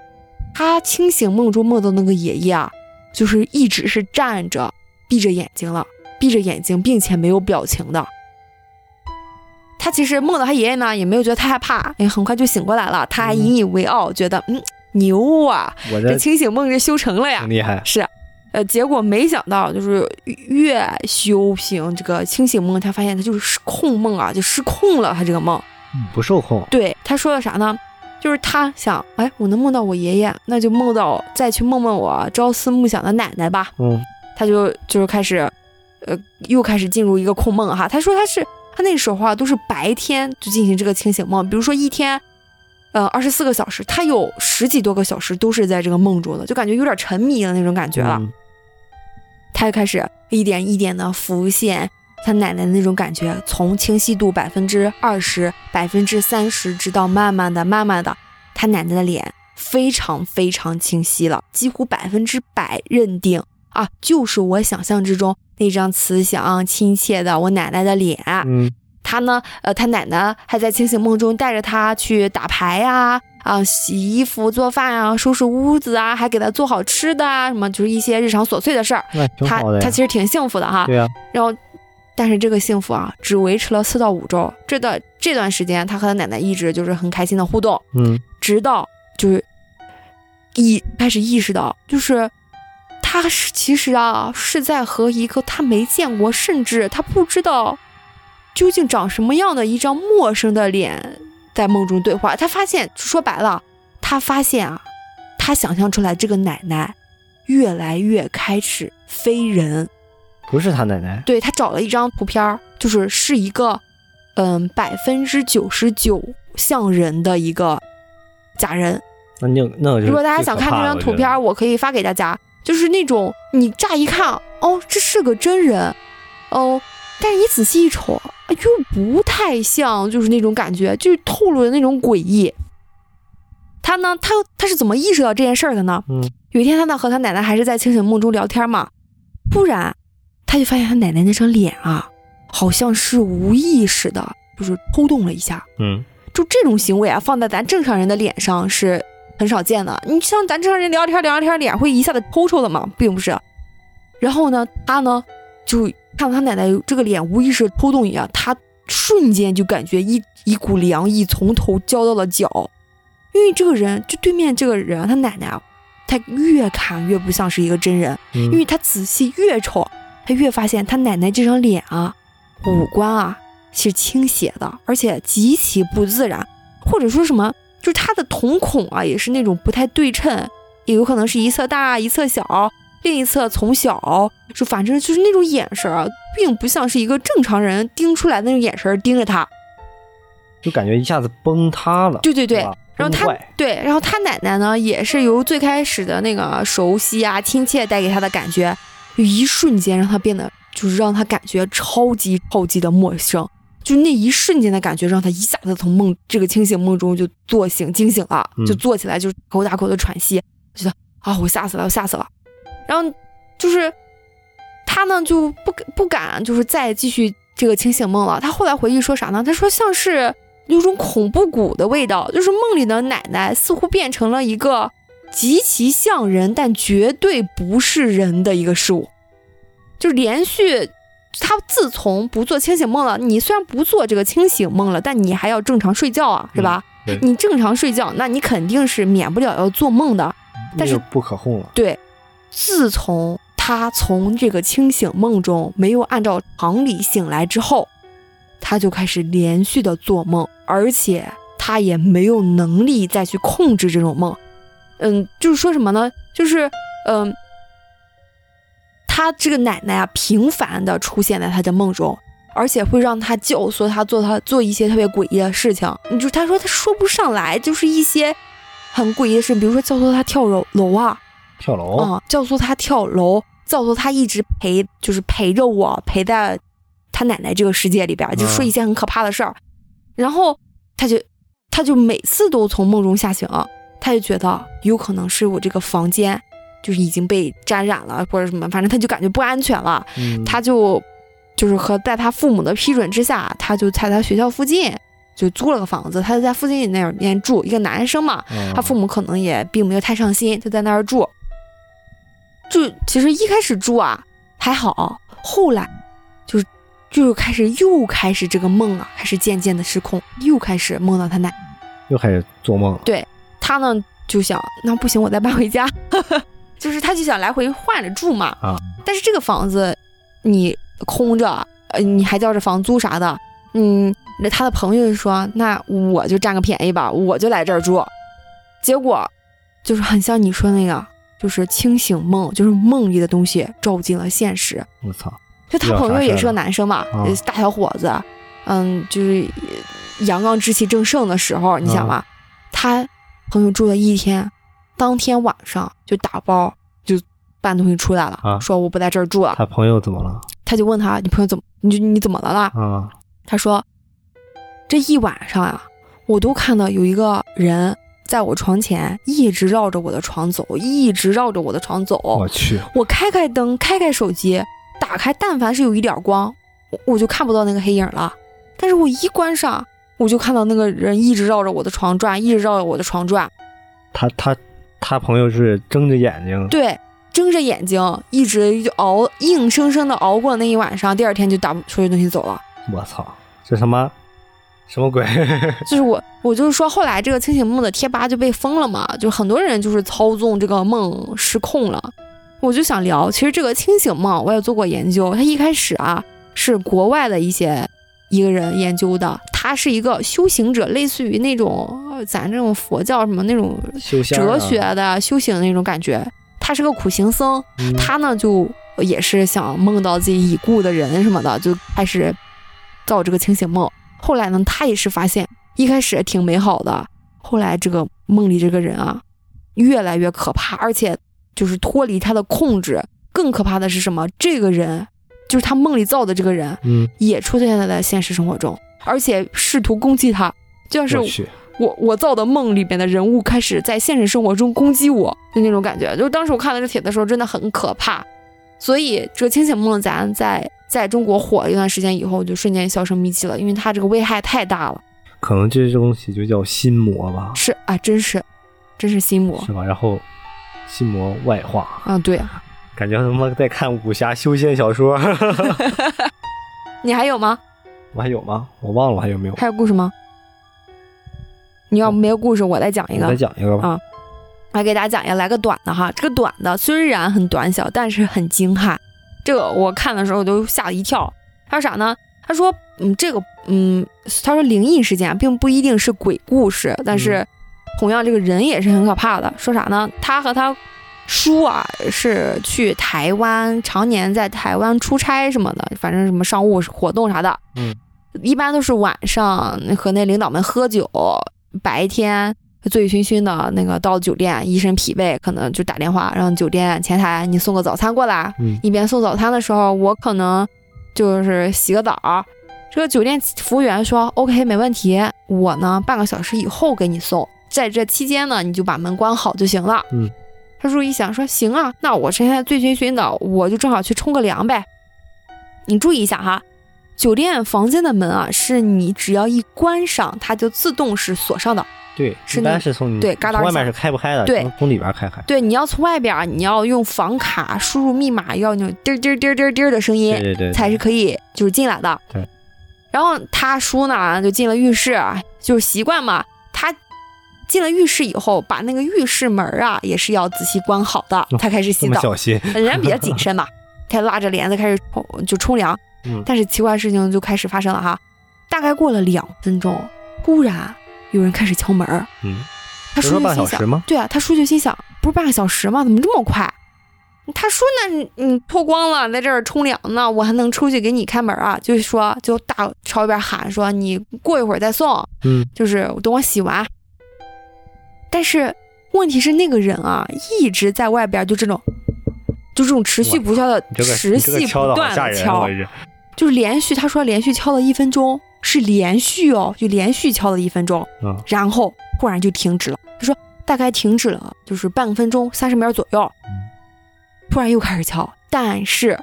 [SPEAKER 1] 他清醒梦中梦到那个爷爷啊，就是一直是站着闭着眼睛了，闭着眼睛并且没有表情的。他其实梦到他爷爷呢，也没有觉得太害怕，哎，很快就醒过来了。他还引以为傲，觉得嗯牛啊，这
[SPEAKER 4] 我这
[SPEAKER 1] 清醒梦这修成了呀
[SPEAKER 4] 挺。厉害，
[SPEAKER 1] 是，呃，结果没想到就是越修行这个清醒梦，他发现他就是失控梦啊，就失控了。他这个梦，
[SPEAKER 4] 不受控，
[SPEAKER 1] 对他说的啥呢？就是他想，哎，我能梦到我爷爷，那就梦到再去梦梦我朝思暮想的奶奶吧。
[SPEAKER 4] 嗯
[SPEAKER 1] 他就就是开始，呃，又开始进入一个控梦哈。他说他是他那时候啊都是白天就进行这个清醒梦，比如说一天，呃，二十四个小时，他有十几多个小时都是在这个梦中的，就感觉有点沉迷的那种感觉了。
[SPEAKER 4] 嗯
[SPEAKER 1] 他就开始一点一点的浮现他奶奶的那种感觉，从清晰度百分之二十、百分之三十，直到慢慢的、慢慢的，他奶奶的脸非常非常清晰了，几乎百分之百认定啊，就是我想象之中那张慈祥亲切的我奶奶的脸。
[SPEAKER 4] 嗯
[SPEAKER 1] 他呢，呃，他奶奶还在清醒梦中带着他去打牌呀、啊，洗衣服、做饭啊、收拾屋子啊，还给他做好吃的啊，什么就是一些日常琐碎的事儿。他他其实挺幸福的哈。
[SPEAKER 4] 对啊，
[SPEAKER 1] 然后，但是这个幸福啊，只维持了四到五周。这段这段时间，他和他奶奶一直就是很开心的互动，
[SPEAKER 4] 嗯
[SPEAKER 1] 直到就是意开始意识到，就是他是其实啊是在和一个他没见过，甚至他不知道究竟长什么样的一张陌生的脸在梦中对话。他发现，说白了，他发现啊，他想象出来这个奶奶越来越开始非人。
[SPEAKER 4] 不是他奶奶，
[SPEAKER 1] 对他找了一张图片儿，就是是一个，嗯，百分之九十九像人的一个假人。
[SPEAKER 4] 那就那
[SPEAKER 1] 如果大家想看这张图片儿，我可以发给大家，就是那种你乍一看，哦，这是个真人，哦，但是你仔细一瞅，哎又不太像，就是那种感觉，就是透露的那种诡异。他呢，他他是怎么意识到这件事儿的呢？
[SPEAKER 4] 嗯，
[SPEAKER 1] 有一天他呢和他奶奶还是在清醒梦中聊天嘛，突然他就发现他奶奶那张脸啊，好像是无意识的，就是抽动了一下。
[SPEAKER 4] 嗯
[SPEAKER 1] 就这种行为啊，放在咱正常人的脸上是很少见的。你像咱正常人聊天聊天，脸会一下子抽抽的嘛？并不是。然后呢，他呢就看到他奶奶这个脸无意识抽动一样，他瞬间就感觉一一股凉意从头浇到了脚，因为这个人就对面这个人，他奶奶啊，他越看越不像是一个真人，
[SPEAKER 4] 嗯，
[SPEAKER 1] 因为他仔细越瞅，他越发现他奶奶这张脸啊，五官啊是倾斜的，而且极其不自然，或者说什么，就是他的瞳孔啊也是那种不太对称，也有可能是一侧大一侧小，另一侧从小就反正就是那种眼神啊，并不像是一个正常人盯出来的那种眼神盯着他。
[SPEAKER 4] 就感觉一下子崩塌了。
[SPEAKER 1] 对对对然后他对，然后他奶奶呢，也是由最开始的那个熟悉啊、亲切带给他的感觉，就一瞬间让他变得，就是让他感觉超级超级的陌生。就那一瞬间的感觉，让他一下子从梦这个清醒梦中就坐醒、惊醒了，
[SPEAKER 4] 嗯
[SPEAKER 1] 就坐起来，就口大口的喘息，觉得啊，我吓死了，我吓死了。然后就是他呢，就不敢不敢，就是再继续这个清醒梦了。他后来回忆说啥呢？他说像是有种恐怖谷的味道，就是梦里的奶奶似乎变成了一个极其像人，但绝对不是人的一个事物。就连续，他自从不做清醒梦了，你虽然不做这个清醒梦了，但你还要正常睡觉啊，是吧？
[SPEAKER 4] 对
[SPEAKER 1] 你正常睡觉，那你肯定是免不了要做梦的。但是
[SPEAKER 4] 不可控了。
[SPEAKER 1] 对，自从他从这个清醒梦中没有按照常理醒来之后，他就开始连续的做梦，而且他也没有能力再去控制这种梦。嗯，就是说什么呢？就是嗯，他这个奶奶啊，频繁的出现在他的梦中。而且会让他教唆他做他做一些特别诡异的事情，你就他说他说不上来，就是一些很诡异的事，比如说教唆他跳楼楼啊，
[SPEAKER 4] 跳楼，
[SPEAKER 1] 啊、教唆他跳楼，教唆他一直陪，就是陪着我，陪在他奶奶这个世界里边儿，就说一些很可怕的事儿。然后他就他就每次都从梦中吓醒，他就觉得有可能是我这个房间就是已经被沾染了或者什么，反正他就感觉不安全了。
[SPEAKER 4] 嗯，
[SPEAKER 1] 他就就是和在他父母的批准之下，他就在他学校附近就租了个房子，他就在附近那边住，一个男生嘛，
[SPEAKER 4] 嗯
[SPEAKER 1] 他父母可能也并没有太上心，就在那儿住。就其实一开始住啊还好，后来就是就是开始又开始这个梦啊，开始渐渐的失控，又开始梦到他奶。
[SPEAKER 4] 又开始做梦。
[SPEAKER 1] 对他呢就想，那不行，我再搬回家，就是他就想来回换着住嘛。
[SPEAKER 4] 啊，
[SPEAKER 1] 但是这个房子你空着，呃，你还交着房租啥的，嗯，那他的朋友就说，那我就占个便宜吧，我就来这儿住。结果就是很像你说那个，就是清醒梦，就是梦里的东西照进了现实。
[SPEAKER 4] 我操，
[SPEAKER 1] 就他朋友也是个男生嘛，
[SPEAKER 4] 啊
[SPEAKER 1] 大小伙子，嗯，就是阳刚之气正盛的时候，你想
[SPEAKER 4] 啊
[SPEAKER 1] 吧，他朋友住了一天，当天晚上就打包就搬东西出来了，
[SPEAKER 4] 啊
[SPEAKER 1] 说我不在这儿住了。
[SPEAKER 4] 他朋友怎么了？
[SPEAKER 1] 他就问他，你朋友怎么，你就你怎么了啦？
[SPEAKER 4] 啊，
[SPEAKER 1] 他说，这一晚上呀、我都看到有一个人在我床前一直绕着我的床走，一直绕着我的床走。
[SPEAKER 4] 我去，
[SPEAKER 1] 我开开灯，开开手机，打开，但凡是有一点光，我我就看不到那个黑影了。但是我一关上，我就看到那个人一直绕着我的床转，一直绕着我的床转。
[SPEAKER 4] 他他他朋友是睁着眼睛，
[SPEAKER 1] 对，睁着眼睛，一直就熬，硬生生的熬过了那一晚上。第二天就打收拾东西走了。
[SPEAKER 4] 我操，这他妈什么鬼？
[SPEAKER 1] 就是我，我就是说，后来这个清醒梦的贴吧就被封了嘛，就很多人就是操纵这个梦失控了。我就想聊，其实这个清醒梦我也做过研究，它一开始啊是国外的一些一个人研究的，他是一个修行者，类似于那种呃咱这种佛教什么那种哲学的修行的那种感觉。他是个苦行僧，
[SPEAKER 4] 嗯
[SPEAKER 1] 他呢就也是想梦到自己已故的人什么的，就开始造这个清醒梦。后来呢，他也是发现一开始挺美好的，后来这个梦里这个人啊越来越可怕，而且就是脱离他的控制。更可怕的是什么？这个人就是他梦里造的这个人，
[SPEAKER 4] 嗯，
[SPEAKER 1] 也出现在了现实生活中，而且试图攻击他，就像是
[SPEAKER 4] 我，
[SPEAKER 1] 我我造的梦里边的人物开始在现实生活中攻击我，就那种感觉。就当时我看到这帖的时候，真的很可怕。所以这个清醒梦，咱在在中国火了一段时间以后，就瞬间销声匿迹了，因为它这个危害太大了。
[SPEAKER 4] 可能这东西就叫心魔吧，
[SPEAKER 1] 是啊，真是，真是心魔
[SPEAKER 4] 是吧？然后心魔外化，
[SPEAKER 1] 啊！对啊，
[SPEAKER 4] 感觉他妈在看武侠修仙小说。
[SPEAKER 1] 你还有吗？
[SPEAKER 4] 我还有吗？我忘了还有没有。
[SPEAKER 1] 还有故事吗？你要没有故事，我再讲一个
[SPEAKER 4] 我再。讲一个吧。
[SPEAKER 1] 啊来给大家讲一个，来个短的哈。这个短的虽然很短小，但是很惊撼。这个我看的时候都吓了一跳。他说啥呢？他说，嗯，这个，嗯，他说灵异事件并不一定是鬼故事，但是同样这个人也是很可怕的。说啥呢？他和他叔啊是去台湾，常年在台湾出差什么的，反正什么商务活动啥的。
[SPEAKER 4] 嗯，
[SPEAKER 1] 一般都是晚上和那领导们喝酒，白天醉醺醺的那个到酒店，一身疲惫，可能就打电话让酒店前台你送个早餐过来。
[SPEAKER 4] 嗯
[SPEAKER 1] 一边送早餐的时候，我可能就是洗个澡。这个酒店服务员说 OK 没问题，我呢半个小时以后给你送，在这期间呢你就把门关好就行了。
[SPEAKER 4] 嗯，
[SPEAKER 1] 他叔一想说行啊，那我现在醉醺醺的，我就正好去冲个凉呗。你注意一下哈，酒店房间的门啊，是你只要一关上，它就自动是锁上的。
[SPEAKER 4] 对，
[SPEAKER 1] 是
[SPEAKER 4] 一般是从
[SPEAKER 1] 对嘎达
[SPEAKER 4] 外面是开不开的，
[SPEAKER 1] 对
[SPEAKER 4] 从从里边开开。
[SPEAKER 1] 对，你要从外边儿，你要用房卡输入密码，要那种滴儿滴儿滴儿滴儿滴儿的声音，
[SPEAKER 4] 对对对，
[SPEAKER 1] 才是可以就是进来的。
[SPEAKER 4] 对。
[SPEAKER 1] 然后他叔呢就进了浴室，就是习惯嘛。他进了浴室以后，把那个浴室门啊也是要仔细关好的，他开始洗澡。
[SPEAKER 4] 么小心。
[SPEAKER 1] 人家比较谨慎嘛，他拉着帘子开始冲就冲凉。
[SPEAKER 4] 嗯
[SPEAKER 1] 但是奇怪的事情就开始发生了哈。大概过了两分钟，忽然有人开始敲门儿。
[SPEAKER 4] 嗯，
[SPEAKER 1] 他叔就心想？对啊，他叔就心想，不是半个小时吗？怎么这么快？他说：“那你你脱光了，在这儿冲凉呢，我还能出去给你开门啊？”就是说，就大朝外边喊说：“你过一会儿再送，
[SPEAKER 4] 嗯，
[SPEAKER 1] 就是等我洗完。”但是问题是，那个人啊，一直在外边就这种，就这种持续不消的、
[SPEAKER 4] 这个
[SPEAKER 1] 持续不断的敲就是连续。他说连续敲了一分钟，是连续哦，就连续敲了一分钟。
[SPEAKER 4] 嗯
[SPEAKER 1] 然后忽然就停止了。他说大概停止了，就是半分钟三十秒左右，突然又开始敲，但是，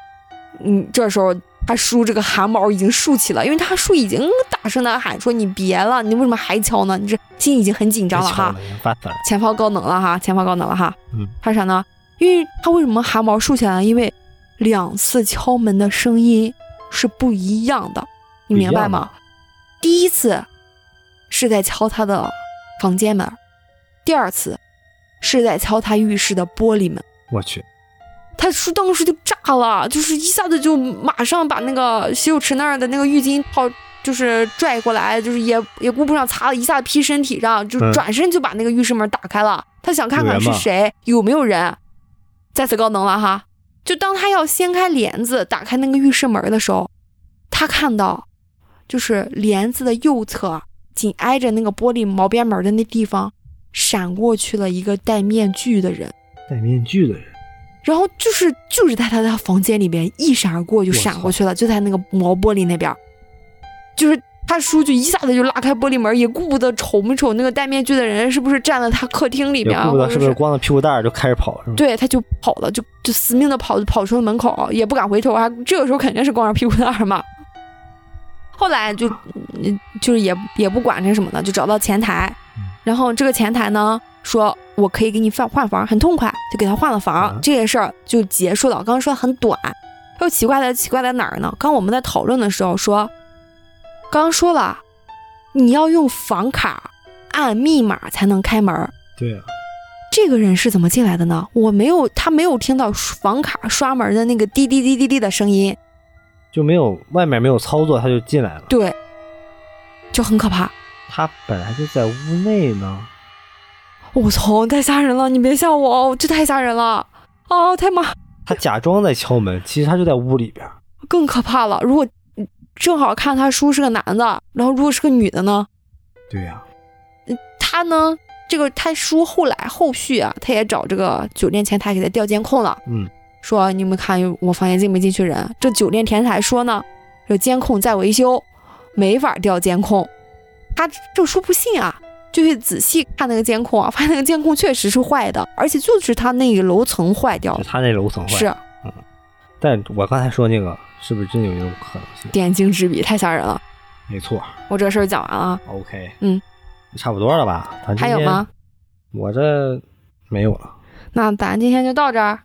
[SPEAKER 1] 嗯，这时候他叔这个汗毛已经竖起了，因为他叔已经大声的喊说：“你别了，你为什么还敲呢？你这心已经很紧张了哈。”前方高能了哈，前方高能了哈。
[SPEAKER 4] 嗯，
[SPEAKER 1] 他啥呢？因为他为什么汗毛竖起来呢？因为两次敲门的声音是不一样的，你明白吗？第一次是在敲他的房间门，第二次是在敲他浴室的玻璃门。
[SPEAKER 4] 我去，
[SPEAKER 1] 他叔当时就炸了，就是一下子就马上把那个洗手池那儿的那个浴巾套，就是拽过来，就是也也顾不上擦了，一下子披身体上，就
[SPEAKER 4] 嗯
[SPEAKER 1] 转身就把那个浴室门打开了。他想看看是谁，有没有人。再次高能了哈！就当他要掀开帘子打开那个浴室门的时候，他看到，就是帘子的右侧紧挨着那个玻璃毛边门的那地方，闪过去了一个戴面具的人。
[SPEAKER 4] 戴面具的人，
[SPEAKER 1] 然后就是就是在他的房间里边一闪而过就闪过去了，就在那个毛玻璃那边，就是他叔就一下子就拉开玻璃门，也顾不得瞅没瞅那个戴面具的人是不是站在他客厅里
[SPEAKER 4] 也
[SPEAKER 1] 边啊，
[SPEAKER 4] 顾不得是不是光着屁股蛋儿就开始跑，是吗？
[SPEAKER 1] 对，他就跑了，就就死命的跑，跑出了门口，也不敢回头，还这个时候肯定是光着屁股蛋儿嘛。后来就嗯就是也也不管这什么的，就找到前台，然后这个前台呢说我可以给你换换房，很痛快，就给他换了房，
[SPEAKER 4] 啊
[SPEAKER 1] 这件事儿就结束了。刚刚说的很短，又奇怪的奇怪在哪儿呢？刚我们在讨论的时候说，刚刚说了，你要用房卡按密码才能开门儿。
[SPEAKER 4] 对啊，
[SPEAKER 1] 这个人是怎么进来的呢？我没有，他没有听到房卡刷门的那个滴滴滴滴滴的声音，
[SPEAKER 4] 就没有外面没有操作，他就进来了。
[SPEAKER 1] 对，就很可怕。
[SPEAKER 4] 他本来就在屋内呢，
[SPEAKER 1] 我操，太吓人了！你别吓我哦，这太吓人了哦，太妈
[SPEAKER 4] 他假装在敲门，其实他就在屋里边。
[SPEAKER 1] 更可怕了。如果嗯正好看他叔是个男的，然后如果是个女的呢？
[SPEAKER 4] 对呀、
[SPEAKER 1] 他呢，这个他叔后来后续啊，他也找这个酒店前台给他调监控了。
[SPEAKER 4] 嗯，
[SPEAKER 1] 说你们看我房间进没进去人？这酒店前台说呢，这监控在维修，没法调监控。他这叔不信啊，就去仔细看那个监控啊，发现那个监控确实是坏的，而且就是他那个楼层坏掉了。
[SPEAKER 4] 他那楼层坏。
[SPEAKER 1] 是嗯
[SPEAKER 4] 但我刚才说那个是不是真有这种可能性？
[SPEAKER 1] 点睛之笔，太吓人了。
[SPEAKER 4] 没错。
[SPEAKER 1] 我这事儿讲完了
[SPEAKER 4] ，OK，
[SPEAKER 1] 嗯，
[SPEAKER 4] 差不多了吧？
[SPEAKER 1] 还有吗？？
[SPEAKER 4] 我这没有了，
[SPEAKER 1] 那咱今天就到这儿。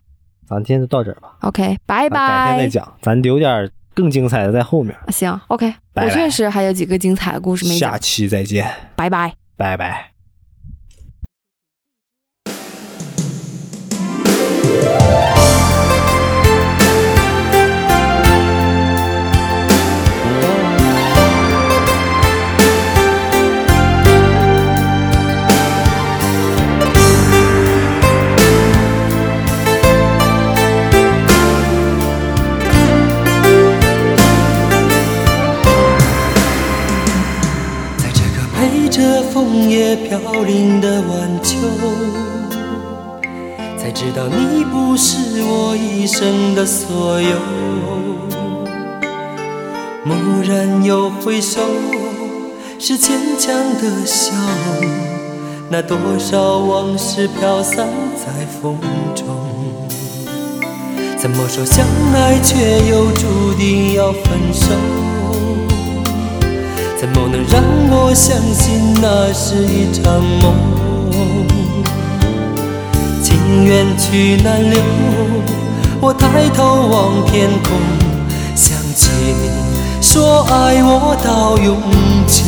[SPEAKER 4] 咱今天就到这儿吧。
[SPEAKER 1] OK，拜
[SPEAKER 4] 拜改天再
[SPEAKER 1] 拜。
[SPEAKER 4] 讲，咱留点更精彩的在后面。
[SPEAKER 1] 行，OK，
[SPEAKER 4] 拜拜
[SPEAKER 1] 我确实还有几个精彩的故事没讲下。
[SPEAKER 4] 期再见，
[SPEAKER 1] 拜拜。
[SPEAKER 4] 拜拜。
[SPEAKER 5] 飘零的晚秋，才知道你不是我一生的所有。蓦然又回首，是坚强的笑。那多少往事飘散在风中，怎么说相爱却又注定要分手？怎么能让我相信那是一场梦？情缘去难留，我抬头望天空，想起你说爱我到永久。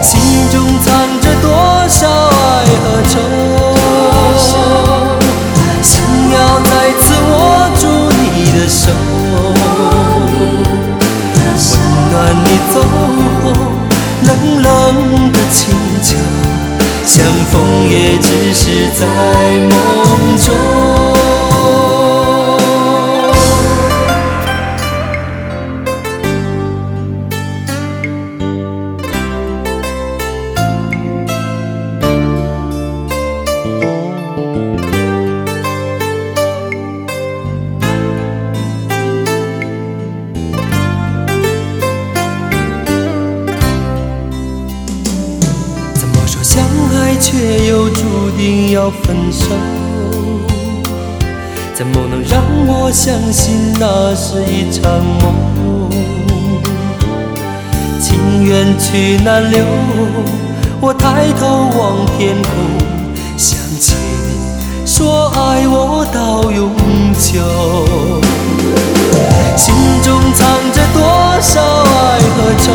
[SPEAKER 5] 心中藏着多少爱和愁，想要再次握住你的手，暖你走后冷冷的清秋，相逢也只是在梦中。分手，怎么能让我相信那是一场梦？情缘去难留，我抬头望天空，想起你说爱我到永久，心中藏着多少爱和愁。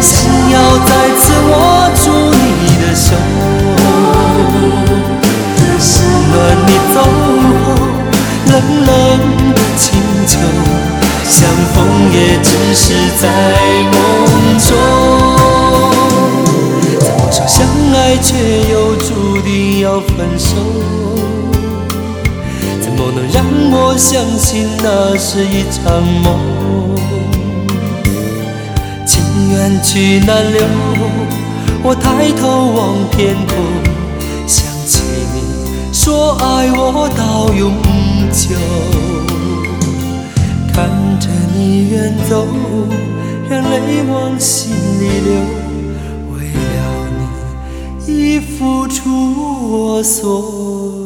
[SPEAKER 5] 想要再次握住你的手，温暖你走后冷冷的清秋，相逢也只是在梦中。怎么说相爱却又注定要分手？怎么能让我相信那是一场梦？情缘去难留，我抬头望天空，想起你说爱我到永久。看着你远走，让泪往心里流，为了你已付出我所有。